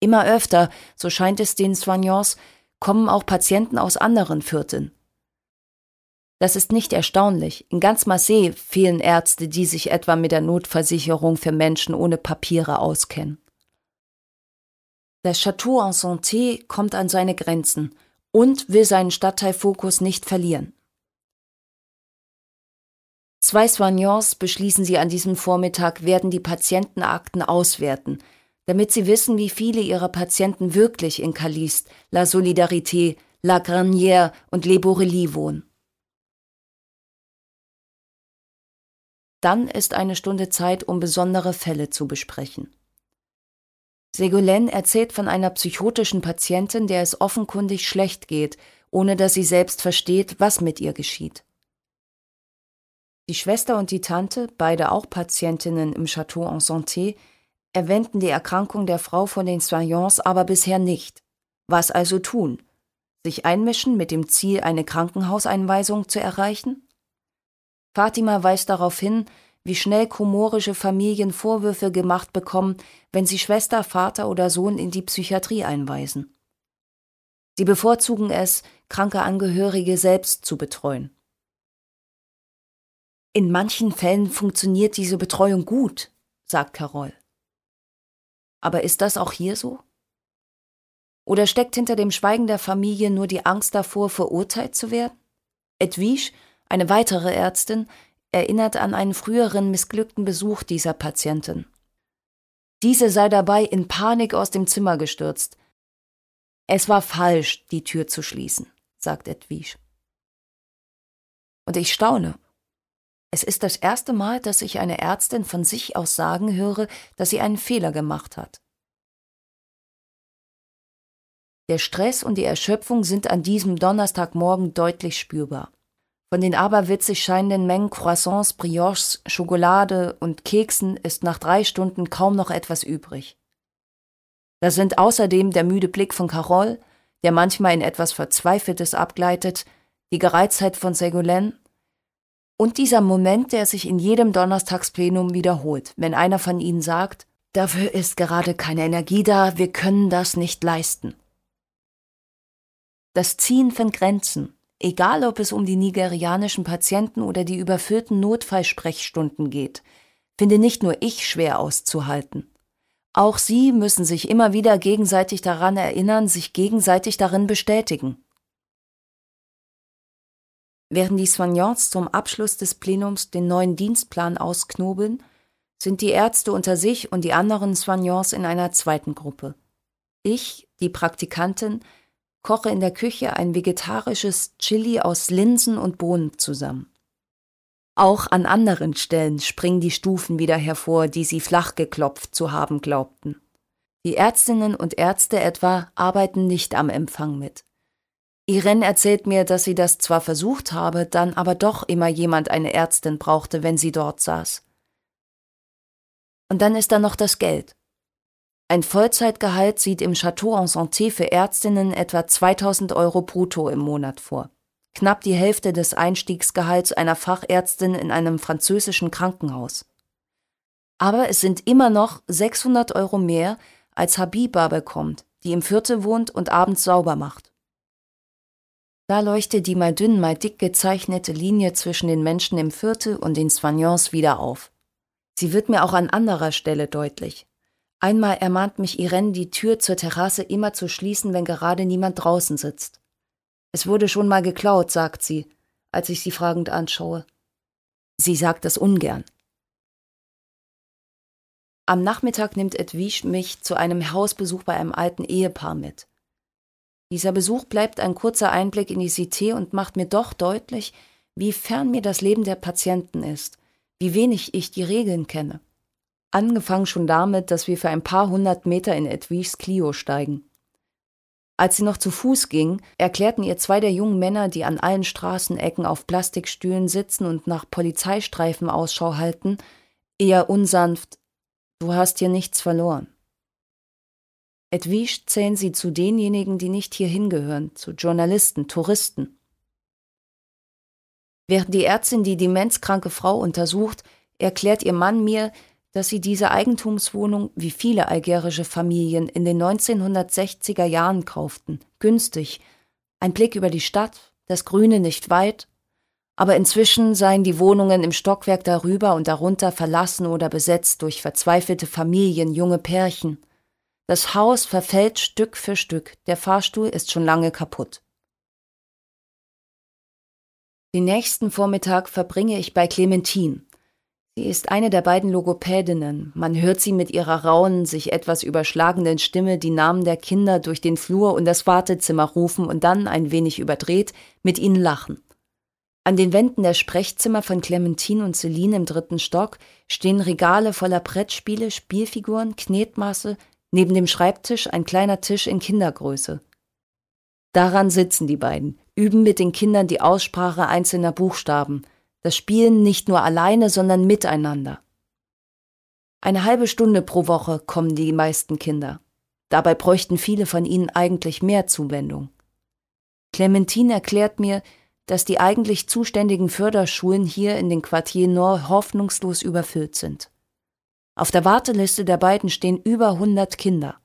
Immer öfter, so scheint es den Soignants, kommen auch Patienten aus anderen Vierteln, das ist nicht erstaunlich. In ganz Marseille fehlen Ärzte, die sich etwa mit der Notversicherung für Menschen ohne Papiere auskennen. Das Château en Santé kommt an seine Grenzen und will seinen Stadtteilfokus nicht verlieren. Zwei Soignants beschließen sie an diesem Vormittag, werden die Patientenakten auswerten, damit sie wissen, wie viele ihrer Patienten wirklich in Caliste, La Solidarité, La Granière und Les Bourrelly wohnen. Dann ist eine Stunde Zeit, um besondere Fälle zu besprechen. Segolène erzählt von einer psychotischen Patientin, der es offenkundig schlecht geht, ohne dass sie selbst versteht, was mit ihr geschieht. Die Schwester und die Tante, beide auch Patientinnen im Château en Santé, erwähnten die Erkrankung der Frau von den Soignants aber bisher nicht. Was also tun? Sich einmischen mit dem Ziel, eine Krankenhauseinweisung zu erreichen? Fatima weist darauf hin, wie schnell komorische Familien Vorwürfe gemacht bekommen, wenn sie Schwester, Vater oder Sohn in die Psychiatrie einweisen. Sie bevorzugen es, kranke Angehörige selbst zu betreuen. In manchen Fällen funktioniert diese Betreuung gut, sagt Carol. Aber ist das auch hier so? Oder steckt hinter dem Schweigen der Familie nur die Angst davor, verurteilt zu werden? Edwige eine weitere Ärztin erinnert an einen früheren missglückten Besuch dieser Patientin. Diese sei dabei in Panik aus dem Zimmer gestürzt. Es war falsch, die Tür zu schließen, sagt Edwige. Und ich staune. Es ist das erste Mal, dass ich eine Ärztin von sich aus sagen höre, dass sie einen Fehler gemacht hat. Der Stress und die Erschöpfung sind an diesem Donnerstagmorgen deutlich spürbar. Von den aberwitzig scheinenden Mengen Croissants, Brioches, Schokolade und Keksen ist nach drei Stunden kaum noch etwas übrig. Da sind außerdem der müde Blick von Carol, der manchmal in etwas Verzweifeltes abgleitet, die Gereiztheit von Segolène und dieser Moment, der sich in jedem Donnerstagsplenum wiederholt, wenn einer von ihnen sagt, dafür ist gerade keine Energie da, wir können das nicht leisten. Das Ziehen von Grenzen, Egal ob es um die nigerianischen Patienten oder die überfüllten Notfallsprechstunden geht, finde nicht nur ich schwer auszuhalten. Auch sie müssen sich immer wieder gegenseitig daran erinnern, sich gegenseitig darin bestätigen. Während die Soignants zum Abschluss des Plenums den neuen Dienstplan ausknobeln, sind die Ärzte unter sich und die anderen Soignants in einer zweiten Gruppe. Ich, die Praktikantin, koche in der Küche ein vegetarisches Chili aus Linsen und Bohnen zusammen. Auch an anderen Stellen springen die Stufen wieder hervor, die sie flach geklopft zu haben glaubten. Die Ärztinnen und Ärzte etwa arbeiten nicht am Empfang mit. Irene erzählt mir, dass sie das zwar versucht habe, dann aber doch immer jemand eine Ärztin brauchte, wenn sie dort saß. Und dann ist da noch das Geld. Ein Vollzeitgehalt sieht im Château en Santé für Ärztinnen etwa 2000 Euro brutto im Monat vor. Knapp die Hälfte des Einstiegsgehalts einer Fachärztin in einem französischen Krankenhaus. Aber es sind immer noch 600 Euro mehr, als Habiba bekommt, die im Viertel wohnt und abends sauber macht. Da leuchtet die mal dünn, mal dick gezeichnete Linie zwischen den Menschen im Viertel und den Soignants wieder auf. Sie wird mir auch an anderer Stelle deutlich. Einmal ermahnt mich Irene, die Tür zur Terrasse immer zu schließen, wenn gerade niemand draußen sitzt. Es wurde schon mal geklaut, sagt sie, als ich sie fragend anschaue. Sie sagt das ungern. Am Nachmittag nimmt Edwige mich zu einem Hausbesuch bei einem alten Ehepaar mit. Dieser Besuch bleibt ein kurzer Einblick in die Cité und macht mir doch deutlich, wie fern mir das Leben der Patienten ist, wie wenig ich die Regeln kenne. Angefangen schon damit, dass wir für ein paar hundert Meter in Edwiges Clio steigen. Als sie noch zu Fuß ging, erklärten ihr zwei der jungen Männer, die an allen Straßenecken auf Plastikstühlen sitzen und nach Polizeistreifen Ausschau halten, eher unsanft Du hast hier nichts verloren. Edwige zählen sie zu denjenigen, die nicht hier hingehören, zu Journalisten, Touristen. Während die Ärztin die demenzkranke Frau untersucht, erklärt ihr Mann mir, dass sie diese Eigentumswohnung wie viele algerische Familien in den 1960er Jahren kauften, günstig, ein Blick über die Stadt, das Grüne nicht weit, aber inzwischen seien die Wohnungen im Stockwerk darüber und darunter verlassen oder besetzt durch verzweifelte Familien, junge Pärchen. Das Haus verfällt Stück für Stück, der Fahrstuhl ist schon lange kaputt. Den nächsten Vormittag verbringe ich bei Clementine. Sie ist eine der beiden Logopädinnen. Man hört sie mit ihrer rauen, sich etwas überschlagenden Stimme die Namen der Kinder durch den Flur und das Wartezimmer rufen und dann, ein wenig überdreht, mit ihnen lachen. An den Wänden der Sprechzimmer von Clementine und Celine im dritten Stock stehen Regale voller Brettspiele, Spielfiguren, Knetmasse, neben dem Schreibtisch ein kleiner Tisch in Kindergröße. Daran sitzen die beiden, üben mit den Kindern die Aussprache einzelner Buchstaben, das Spielen nicht nur alleine, sondern miteinander. Eine halbe Stunde pro Woche kommen die meisten Kinder. Dabei bräuchten viele von ihnen eigentlich mehr Zuwendung. Clementine erklärt mir, dass die eigentlich zuständigen Förderschulen hier in den Quartier Nord hoffnungslos überfüllt sind. Auf der Warteliste der beiden stehen über 100 Kinder.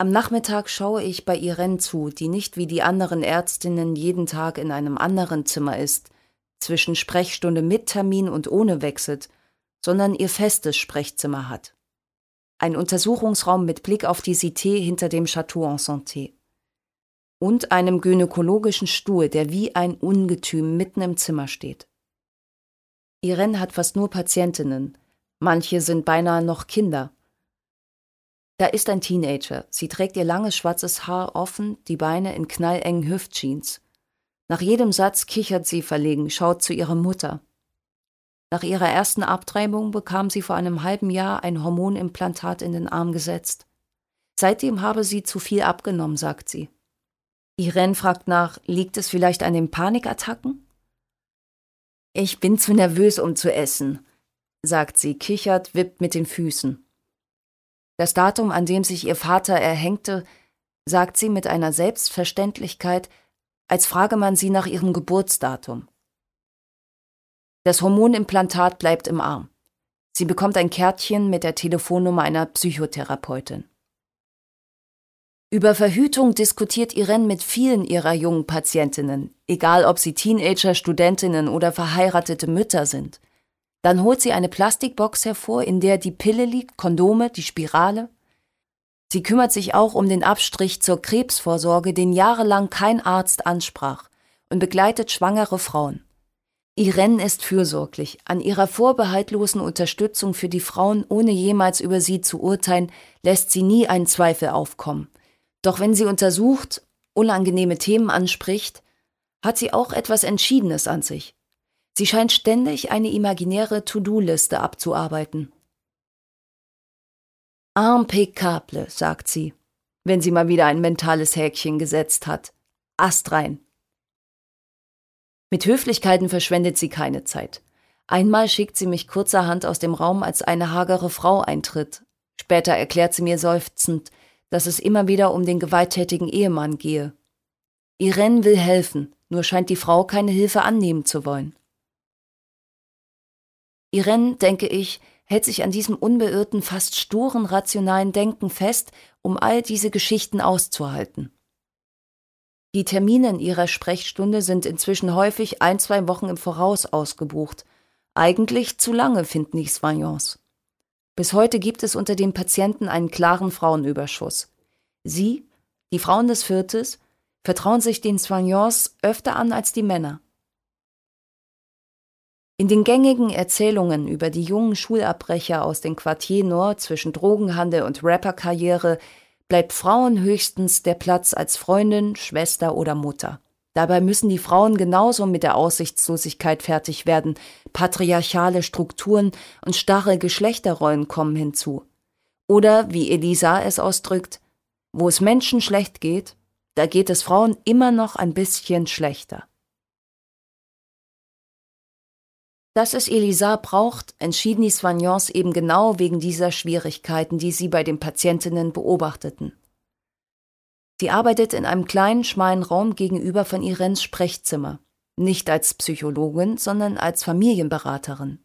Am Nachmittag schaue ich bei Irene zu, die nicht wie die anderen Ärztinnen jeden Tag in einem anderen Zimmer ist, zwischen Sprechstunde mit Termin und ohne wechselt, sondern ihr festes Sprechzimmer hat. Ein Untersuchungsraum mit Blick auf die Cité hinter dem Château en Santé. Und einem gynäkologischen Stuhl, der wie ein Ungetüm mitten im Zimmer steht. Irene hat fast nur Patientinnen. Manche sind beinahe noch Kinder. Da ist ein Teenager. Sie trägt ihr langes schwarzes Haar offen, die Beine in knallengen Hüftjeans. Nach jedem Satz kichert sie verlegen, schaut zu ihrer Mutter. Nach ihrer ersten Abtreibung bekam sie vor einem halben Jahr ein Hormonimplantat in den Arm gesetzt. Seitdem habe sie zu viel abgenommen, sagt sie. Irene fragt nach, liegt es vielleicht an den Panikattacken? Ich bin zu nervös, um zu essen, sagt sie, kichert, wippt mit den Füßen. Das Datum, an dem sich ihr Vater erhängte, sagt sie mit einer Selbstverständlichkeit, als frage man sie nach ihrem Geburtsdatum. Das Hormonimplantat bleibt im Arm. Sie bekommt ein Kärtchen mit der Telefonnummer einer Psychotherapeutin. Über Verhütung diskutiert Irene mit vielen ihrer jungen Patientinnen, egal ob sie Teenager, Studentinnen oder verheiratete Mütter sind. Dann holt sie eine Plastikbox hervor, in der die Pille liegt, Kondome, die Spirale. Sie kümmert sich auch um den Abstrich zur Krebsvorsorge, den jahrelang kein Arzt ansprach, und begleitet schwangere Frauen. Irene ist fürsorglich. An ihrer vorbehaltlosen Unterstützung für die Frauen, ohne jemals über sie zu urteilen, lässt sie nie einen Zweifel aufkommen. Doch wenn sie untersucht, unangenehme Themen anspricht, hat sie auch etwas Entschiedenes an sich. Sie scheint ständig eine imaginäre To-Do-Liste abzuarbeiten. Impeccable, sagt sie, wenn sie mal wieder ein mentales Häkchen gesetzt hat. Astrein. Mit Höflichkeiten verschwendet sie keine Zeit. Einmal schickt sie mich kurzerhand aus dem Raum, als eine hagere Frau eintritt. Später erklärt sie mir seufzend, dass es immer wieder um den gewalttätigen Ehemann gehe. Irene will helfen, nur scheint die Frau keine Hilfe annehmen zu wollen. Irene, denke ich, hält sich an diesem unbeirrten, fast sturen, rationalen Denken fest, um all diese Geschichten auszuhalten. Die Termine in ihrer Sprechstunde sind inzwischen häufig ein, zwei Wochen im Voraus ausgebucht. Eigentlich zu lange, finden die Soignants. Bis heute gibt es unter den Patienten einen klaren Frauenüberschuss. Sie, die Frauen des Viertes, vertrauen sich den Soignants öfter an als die Männer. In den gängigen Erzählungen über die jungen Schulabbrecher aus den Quartier Nord zwischen Drogenhandel und Rapperkarriere bleibt Frauen höchstens der Platz als Freundin, Schwester oder Mutter. Dabei müssen die Frauen genauso mit der Aussichtslosigkeit fertig werden. Patriarchale Strukturen und starre Geschlechterrollen kommen hinzu. Oder, wie Elisa es ausdrückt, wo es Menschen schlecht geht, da geht es Frauen immer noch ein bisschen schlechter. Dass es Elisa braucht, entschieden die Soignants eben genau wegen dieser Schwierigkeiten, die sie bei den Patientinnen beobachteten. Sie arbeitet in einem kleinen, schmalen Raum gegenüber von Irens Sprechzimmer, nicht als Psychologin, sondern als Familienberaterin.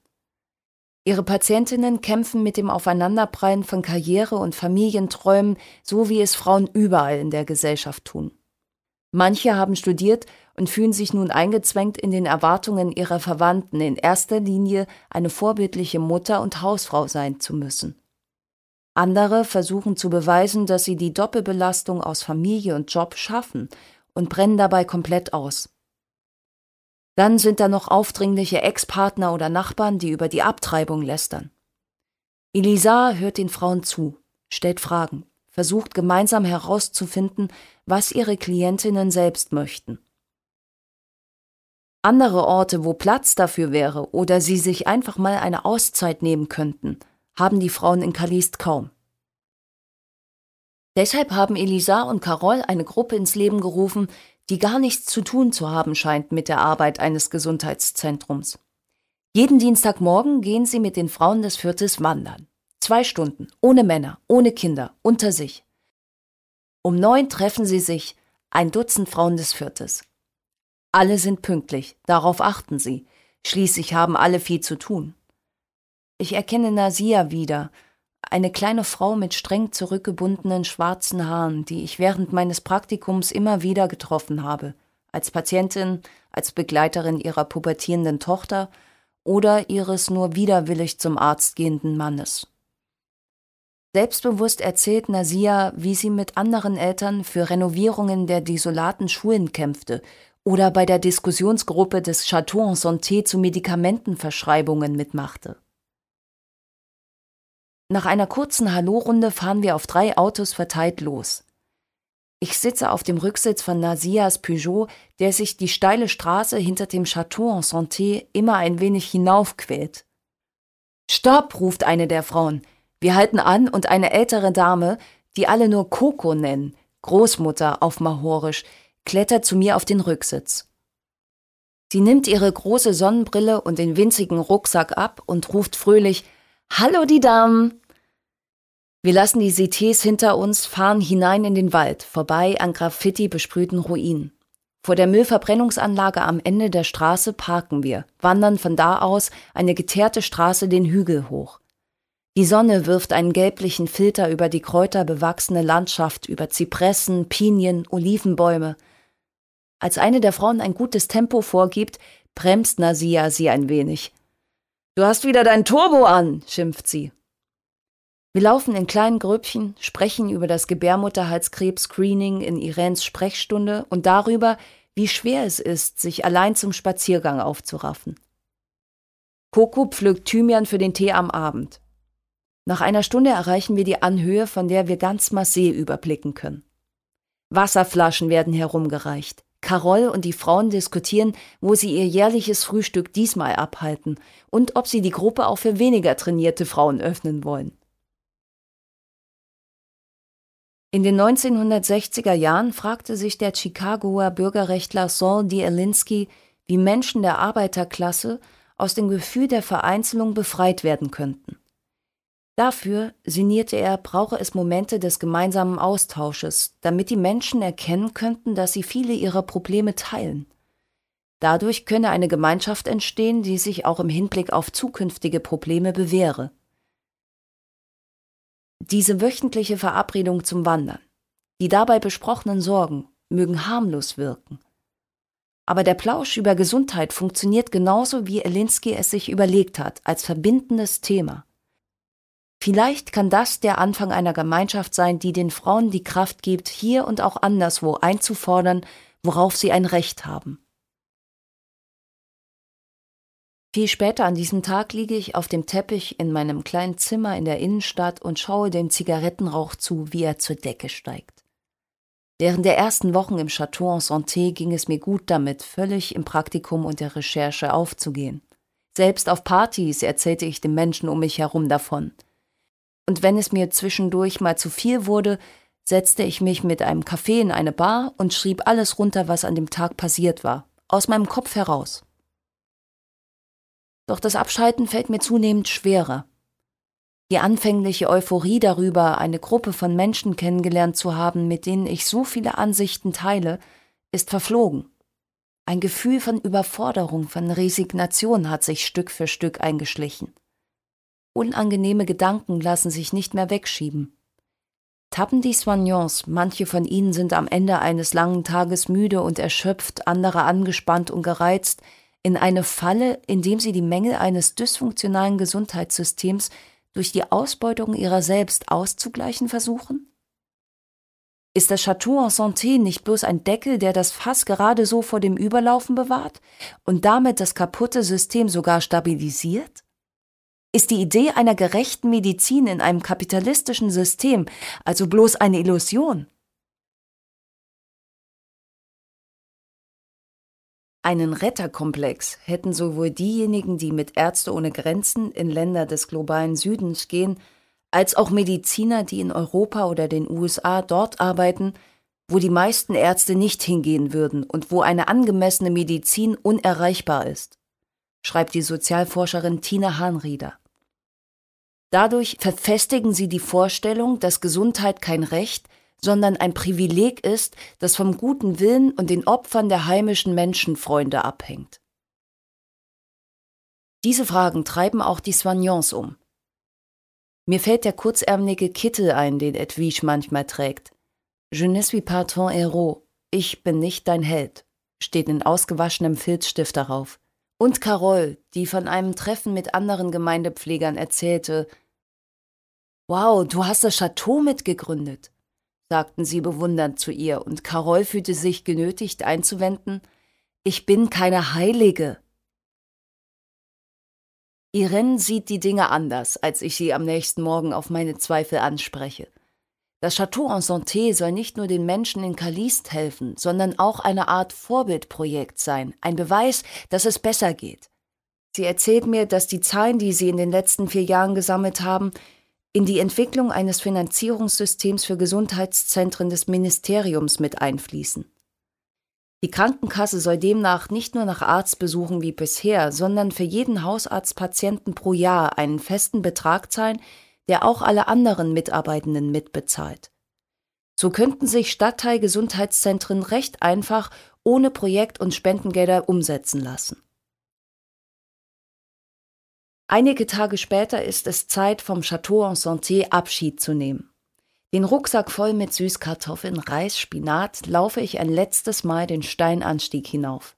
Ihre Patientinnen kämpfen mit dem Aufeinanderprallen von Karriere und Familienträumen, so wie es Frauen überall in der Gesellschaft tun. Manche haben studiert und fühlen sich nun eingezwängt in den Erwartungen ihrer Verwandten, in erster Linie eine vorbildliche Mutter und Hausfrau sein zu müssen. Andere versuchen zu beweisen, dass sie die Doppelbelastung aus Familie und Job schaffen und brennen dabei komplett aus. Dann sind da noch aufdringliche Ex-Partner oder Nachbarn, die über die Abtreibung lästern. Elisa hört den Frauen zu, stellt Fragen, versucht gemeinsam herauszufinden, was ihre Klientinnen selbst möchten. Andere Orte, wo Platz dafür wäre oder sie sich einfach mal eine Auszeit nehmen könnten, haben die Frauen in Kalist kaum. Deshalb haben Elisa und Carol eine Gruppe ins Leben gerufen, die gar nichts zu tun zu haben scheint mit der Arbeit eines Gesundheitszentrums. Jeden Dienstagmorgen gehen sie mit den Frauen des Viertes wandern. Zwei Stunden, ohne Männer, ohne Kinder, unter sich. Um neun treffen sie sich, ein Dutzend Frauen des Viertes. Alle sind pünktlich, darauf achten sie. Schließlich haben alle viel zu tun. Ich erkenne Nasia wieder, eine kleine Frau mit streng zurückgebundenen schwarzen Haaren, die ich während meines Praktikums immer wieder getroffen habe, als Patientin, als Begleiterin ihrer pubertierenden Tochter oder ihres nur widerwillig zum Arzt gehenden Mannes. Selbstbewusst erzählt Nasia, wie sie mit anderen Eltern für Renovierungen der desolaten Schulen kämpfte oder bei der Diskussionsgruppe des Chateau en Santé zu Medikamentenverschreibungen mitmachte. Nach einer kurzen Hallo-Runde fahren wir auf drei Autos verteilt los. Ich sitze auf dem Rücksitz von Nasias Peugeot, der sich die steile Straße hinter dem Chateau en Santé immer ein wenig hinaufquält. Stopp, ruft eine der Frauen. Wir halten an und eine ältere Dame, die alle nur Coco nennen, Großmutter auf Mahorisch, klettert zu mir auf den Rücksitz. Sie nimmt ihre große Sonnenbrille und den winzigen Rucksack ab und ruft fröhlich Hallo die Damen. Wir lassen die CTs hinter uns, fahren hinein in den Wald, vorbei an Graffiti besprühten Ruinen. Vor der Müllverbrennungsanlage am Ende der Straße parken wir, wandern von da aus eine geteerte Straße den Hügel hoch. Die Sonne wirft einen gelblichen Filter über die kräuterbewachsene Landschaft, über Zypressen, Pinien, Olivenbäume. Als eine der Frauen ein gutes Tempo vorgibt, bremst Nasia sie ein wenig. Du hast wieder dein Turbo an, schimpft sie. Wir laufen in kleinen Grüppchen, sprechen über das Gebärmutterhalskrebs-Screening in Irens Sprechstunde und darüber, wie schwer es ist, sich allein zum Spaziergang aufzuraffen. Coco pflückt Thymian für den Tee am Abend. Nach einer Stunde erreichen wir die Anhöhe, von der wir ganz Marseille überblicken können. Wasserflaschen werden herumgereicht. Carol und die Frauen diskutieren, wo sie ihr jährliches Frühstück diesmal abhalten und ob sie die Gruppe auch für weniger trainierte Frauen öffnen wollen. In den 1960er Jahren fragte sich der Chicagoer Bürgerrechtler Saul D. Alinsky, wie Menschen der Arbeiterklasse aus dem Gefühl der Vereinzelung befreit werden könnten. Dafür, sinnierte er, brauche es Momente des gemeinsamen Austausches, damit die Menschen erkennen könnten, dass sie viele ihrer Probleme teilen. Dadurch könne eine Gemeinschaft entstehen, die sich auch im Hinblick auf zukünftige Probleme bewähre. Diese wöchentliche Verabredung zum Wandern, die dabei besprochenen Sorgen mögen harmlos wirken. Aber der Plausch über Gesundheit funktioniert genauso, wie Elinsky es sich überlegt hat, als verbindendes Thema. Vielleicht kann das der Anfang einer Gemeinschaft sein, die den Frauen die Kraft gibt, hier und auch anderswo einzufordern, worauf sie ein Recht haben. Viel später an diesem Tag liege ich auf dem Teppich in meinem kleinen Zimmer in der Innenstadt und schaue dem Zigarettenrauch zu, wie er zur Decke steigt. Während der ersten Wochen im Chateau en Santé ging es mir gut damit, völlig im Praktikum und der Recherche aufzugehen. Selbst auf Partys erzählte ich den Menschen um mich herum davon. Und wenn es mir zwischendurch mal zu viel wurde, setzte ich mich mit einem Kaffee in eine Bar und schrieb alles runter, was an dem Tag passiert war, aus meinem Kopf heraus. Doch das Abschalten fällt mir zunehmend schwerer. Die anfängliche Euphorie darüber, eine Gruppe von Menschen kennengelernt zu haben, mit denen ich so viele Ansichten teile, ist verflogen. Ein Gefühl von Überforderung, von Resignation hat sich Stück für Stück eingeschlichen. Unangenehme Gedanken lassen sich nicht mehr wegschieben. Tappen die Soignants, manche von ihnen sind am Ende eines langen Tages müde und erschöpft, andere angespannt und gereizt, in eine Falle, indem sie die Mängel eines dysfunktionalen Gesundheitssystems durch die Ausbeutung ihrer selbst auszugleichen versuchen? Ist das Chateau en Santé nicht bloß ein Deckel, der das Fass gerade so vor dem Überlaufen bewahrt und damit das kaputte System sogar stabilisiert? Ist die Idee einer gerechten Medizin in einem kapitalistischen System also bloß eine Illusion? Einen Retterkomplex hätten sowohl diejenigen, die mit Ärzte ohne Grenzen in Länder des globalen Südens gehen, als auch Mediziner, die in Europa oder den USA dort arbeiten, wo die meisten Ärzte nicht hingehen würden und wo eine angemessene Medizin unerreichbar ist, schreibt die Sozialforscherin Tina Hahnrieder. Dadurch verfestigen sie die Vorstellung, dass Gesundheit kein Recht, sondern ein Privileg ist, das vom guten Willen und den Opfern der heimischen Menschenfreunde abhängt. Diese Fragen treiben auch die Soignants um. Mir fällt der kurzärmelige Kittel ein, den Edwige manchmal trägt. Je ne suis pas ton héros. Ich bin nicht dein Held, steht in ausgewaschenem Filzstift darauf. Und Carol, die von einem Treffen mit anderen Gemeindepflegern erzählte, Wow, du hast das Chateau mitgegründet sagten sie bewundernd zu ihr, und Carol fühlte sich genötigt einzuwenden Ich bin keine Heilige. Irene sieht die Dinge anders, als ich sie am nächsten Morgen auf meine Zweifel anspreche. Das Chateau en Santé soll nicht nur den Menschen in Caliste helfen, sondern auch eine Art Vorbildprojekt sein, ein Beweis, dass es besser geht. Sie erzählt mir, dass die Zahlen, die sie in den letzten vier Jahren gesammelt haben, in die Entwicklung eines Finanzierungssystems für Gesundheitszentren des Ministeriums mit einfließen. Die Krankenkasse soll demnach nicht nur nach Arztbesuchen wie bisher, sondern für jeden Hausarztpatienten pro Jahr einen festen Betrag zahlen, der auch alle anderen Mitarbeitenden mitbezahlt. So könnten sich Stadtteilgesundheitszentren recht einfach ohne Projekt- und Spendengelder umsetzen lassen. Einige Tage später ist es Zeit, vom Chateau en Santé Abschied zu nehmen. Den Rucksack voll mit Süßkartoffeln, Reis, Spinat laufe ich ein letztes Mal den Steinanstieg hinauf.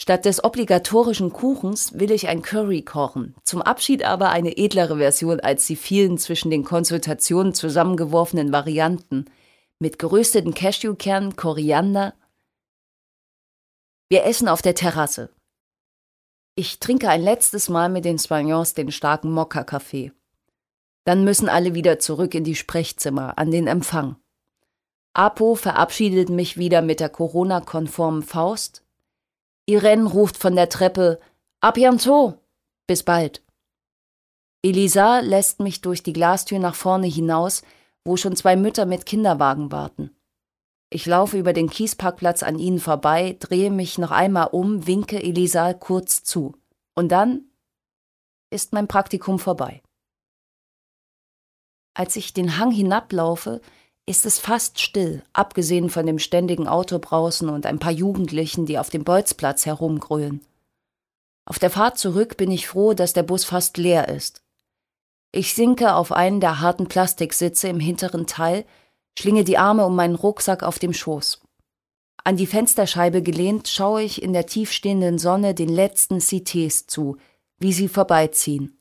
Statt des obligatorischen Kuchens will ich ein Curry kochen, zum Abschied aber eine edlere Version als die vielen zwischen den Konsultationen zusammengeworfenen Varianten mit gerösteten Cashewkernen, Koriander, Wir essen auf der Terrasse. Ich trinke ein letztes Mal mit den Spagnons den starken Mokka-Kaffee. Dann müssen alle wieder zurück in die Sprechzimmer, an den Empfang. Apo verabschiedet mich wieder mit der Corona-konformen Faust. Irene ruft von der Treppe A bientôt! Bis bald. Elisa lässt mich durch die Glastür nach vorne hinaus, wo schon zwei Mütter mit Kinderwagen warten. Ich laufe über den Kiesparkplatz an ihnen vorbei, drehe mich noch einmal um, winke Elisa kurz zu. Und dann ist mein Praktikum vorbei. Als ich den Hang hinablaufe, ist es fast still, abgesehen von dem ständigen Autobrausen und ein paar Jugendlichen, die auf dem Bolzplatz herumgrölen. Auf der Fahrt zurück bin ich froh, dass der Bus fast leer ist. Ich sinke auf einen der harten Plastiksitze im hinteren Teil, schlinge die Arme um meinen Rucksack auf dem Schoß. An die Fensterscheibe gelehnt schaue ich in der tiefstehenden Sonne den letzten CTs zu, wie sie vorbeiziehen.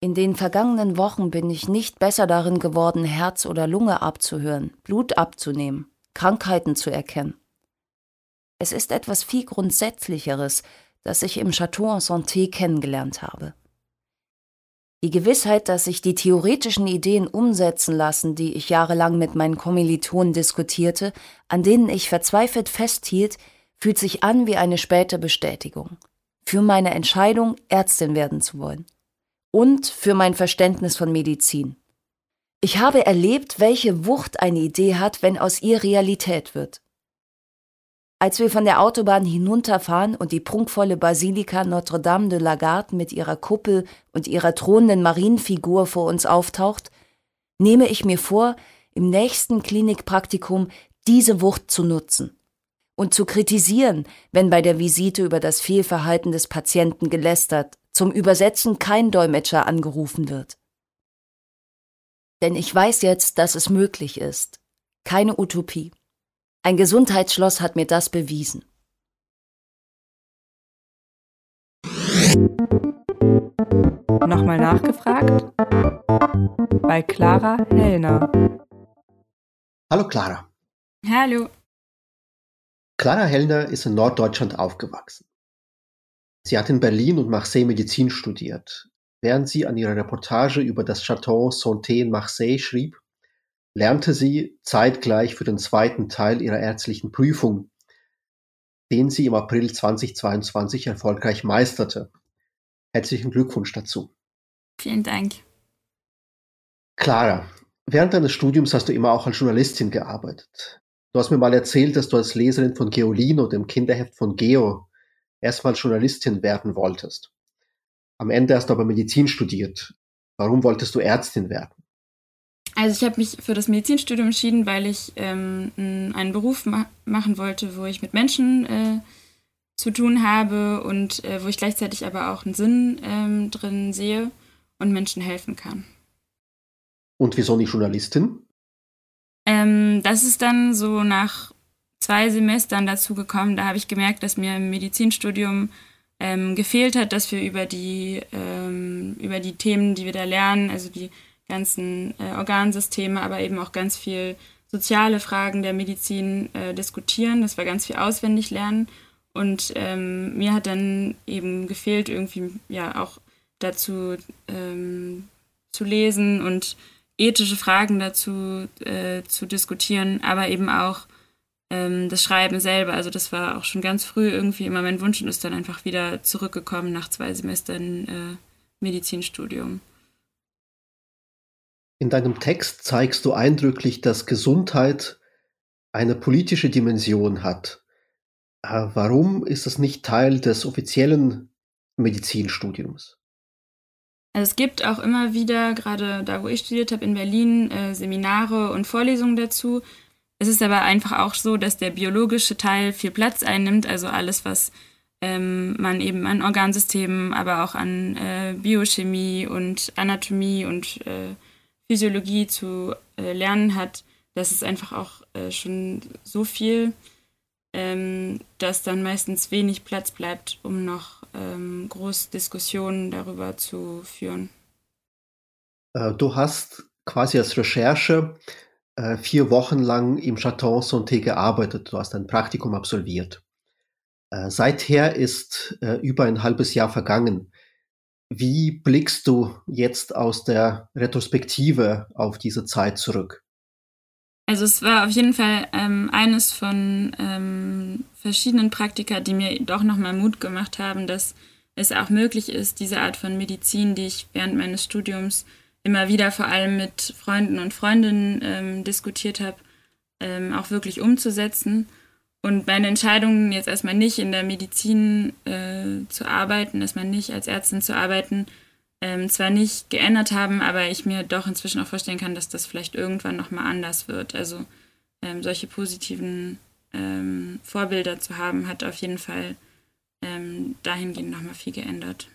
In den vergangenen Wochen bin ich nicht besser darin geworden, Herz oder Lunge abzuhören, Blut abzunehmen, Krankheiten zu erkennen. Es ist etwas viel Grundsätzlicheres, das ich im Chateau en Santé kennengelernt habe. Die Gewissheit, dass sich die theoretischen Ideen umsetzen lassen, die ich jahrelang mit meinen Kommilitonen diskutierte, an denen ich verzweifelt festhielt, fühlt sich an wie eine späte Bestätigung. Für meine Entscheidung, Ärztin werden zu wollen. Und für mein Verständnis von Medizin. Ich habe erlebt, welche Wucht eine Idee hat, wenn aus ihr Realität wird. Als wir von der Autobahn hinunterfahren und die prunkvolle Basilika Notre-Dame de la Garde mit ihrer Kuppel und ihrer thronenden Marienfigur vor uns auftaucht, nehme ich mir vor, im nächsten Klinikpraktikum diese Wucht zu nutzen und zu kritisieren, wenn bei der Visite über das Fehlverhalten des Patienten gelästert, zum Übersetzen kein Dolmetscher angerufen wird. Denn ich weiß jetzt, dass es möglich ist. Keine Utopie. Ein Gesundheitsschloss hat mir das bewiesen. Nochmal nachgefragt? Bei Clara Hellner. Hallo Clara. Hallo. Clara Hellner ist in Norddeutschland aufgewachsen. Sie hat in Berlin und Marseille Medizin studiert. Während sie an ihrer Reportage über das Château Santé in Marseille schrieb, lernte sie zeitgleich für den zweiten Teil ihrer ärztlichen Prüfung, den sie im April 2022 erfolgreich meisterte. Herzlichen Glückwunsch dazu. Vielen Dank. Clara, während deines Studiums hast du immer auch als Journalistin gearbeitet. Du hast mir mal erzählt, dass du als Leserin von Geolino, dem Kinderheft von Geo, erstmal Journalistin werden wolltest. Am Ende hast du aber Medizin studiert. Warum wolltest du Ärztin werden? Also ich habe mich für das Medizinstudium entschieden, weil ich ähm, einen Beruf ma machen wollte, wo ich mit Menschen äh, zu tun habe und äh, wo ich gleichzeitig aber auch einen Sinn ähm, drin sehe und Menschen helfen kann. Und wieso nicht Journalistin? Ähm, das ist dann so nach zwei Semestern dazu gekommen. Da habe ich gemerkt, dass mir im Medizinstudium ähm, gefehlt hat, dass wir über die, ähm, über die Themen, die wir da lernen, also die ganzen äh, Organsysteme, aber eben auch ganz viel soziale Fragen der Medizin äh, diskutieren. Das war ganz viel auswendig lernen. Und ähm, mir hat dann eben gefehlt, irgendwie ja auch dazu ähm, zu lesen und ethische Fragen dazu äh, zu diskutieren, aber eben auch ähm, das Schreiben selber. Also das war auch schon ganz früh irgendwie immer mein Wunsch und ist dann einfach wieder zurückgekommen nach zwei Semestern äh, Medizinstudium. In deinem Text zeigst du eindrücklich, dass Gesundheit eine politische Dimension hat. Äh, warum ist das nicht Teil des offiziellen Medizinstudiums? Also es gibt auch immer wieder, gerade da, wo ich studiert habe in Berlin, äh, Seminare und Vorlesungen dazu. Es ist aber einfach auch so, dass der biologische Teil viel Platz einnimmt, also alles, was ähm, man eben an Organsystemen, aber auch an äh, Biochemie und Anatomie und äh, Physiologie zu äh, lernen hat, das ist einfach auch äh, schon so viel, ähm, dass dann meistens wenig Platz bleibt, um noch ähm, groß Diskussionen darüber zu führen. Äh, du hast quasi als Recherche äh, vier Wochen lang im Chateau Santé gearbeitet. Du hast ein Praktikum absolviert. Äh, seither ist über ein halbes Jahr vergangen. Wie blickst du jetzt aus der Retrospektive auf diese Zeit zurück? Also es war auf jeden Fall ähm, eines von ähm, verschiedenen Praktika, die mir doch nochmal Mut gemacht haben, dass es auch möglich ist, diese Art von Medizin, die ich während meines Studiums immer wieder vor allem mit Freunden und Freundinnen ähm, diskutiert habe, ähm, auch wirklich umzusetzen. Und meine Entscheidung, jetzt erstmal nicht in der Medizin äh, zu arbeiten, erstmal nicht als Ärztin zu arbeiten, ähm, zwar nicht geändert haben, aber ich mir doch inzwischen auch vorstellen kann, dass das vielleicht irgendwann nochmal anders wird. Also ähm, solche positiven ähm, Vorbilder zu haben, hat auf jeden Fall ähm, dahingehend nochmal viel geändert.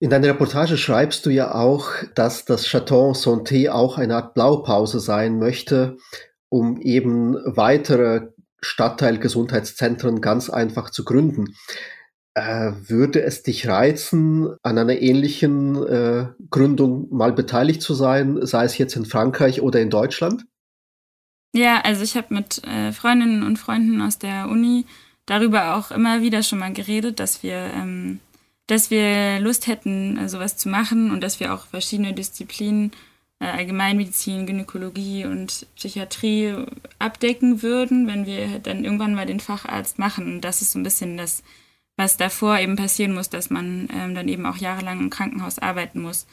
In deiner Reportage schreibst du ja auch, dass das Chateau Santé auch eine Art Blaupause sein möchte, um eben weitere Stadtteilgesundheitszentren ganz einfach zu gründen. Äh, würde es dich reizen, an einer ähnlichen äh, Gründung mal beteiligt zu sein, sei es jetzt in Frankreich oder in Deutschland? Ja, also ich habe mit äh, Freundinnen und Freunden aus der Uni darüber auch immer wieder schon mal geredet, dass wir, ähm, dass wir Lust hätten, sowas zu machen und dass wir auch verschiedene Disziplinen, äh, Allgemeinmedizin, Gynäkologie und Psychiatrie abdecken würden, wenn wir dann irgendwann mal den Facharzt machen. Und das ist so ein bisschen das was davor eben passieren muss, dass man ähm, dann eben auch jahrelang im Krankenhaus arbeiten muss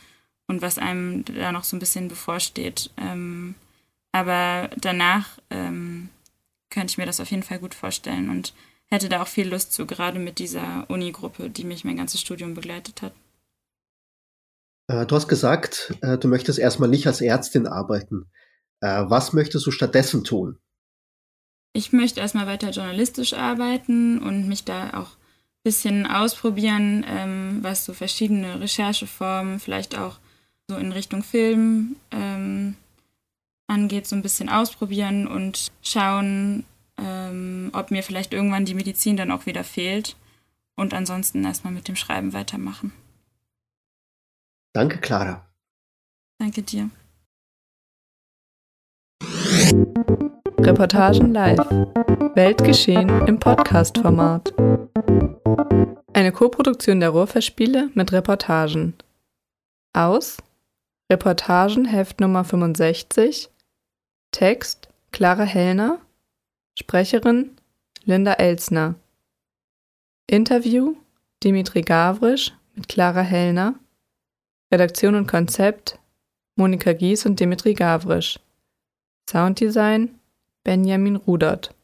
und was einem da noch so ein bisschen bevorsteht. Ähm, aber danach ähm, könnte ich mir das auf jeden Fall gut vorstellen und hätte da auch viel Lust zu, gerade mit dieser Uni-Gruppe, die mich mein ganzes Studium begleitet hat. Äh, du hast gesagt, äh, du möchtest erstmal nicht als Ärztin arbeiten. Äh, was möchtest du stattdessen tun? Ich möchte erstmal weiter journalistisch arbeiten und mich da auch bisschen ausprobieren, ähm, was so verschiedene Rechercheformen, vielleicht auch so in Richtung Film ähm, angeht, so ein bisschen ausprobieren und schauen, ähm, ob mir vielleicht irgendwann die Medizin dann auch wieder fehlt und ansonsten erstmal mit dem Schreiben weitermachen. Danke, Clara. Danke dir. Reportagen live. Weltgeschehen im Podcast-Format. Eine Koproduktion der Ruhrfestspiele mit Reportagen. Aus Reportagen Heft Nummer 65. Text Clara Hellner. Sprecherin Linda Elsner. Interview Dimitri Gavrisch mit Clara Hellner. Redaktion und Konzept Monika Gies und Dimitri Gavrisch. Sounddesign Benjamin Rudert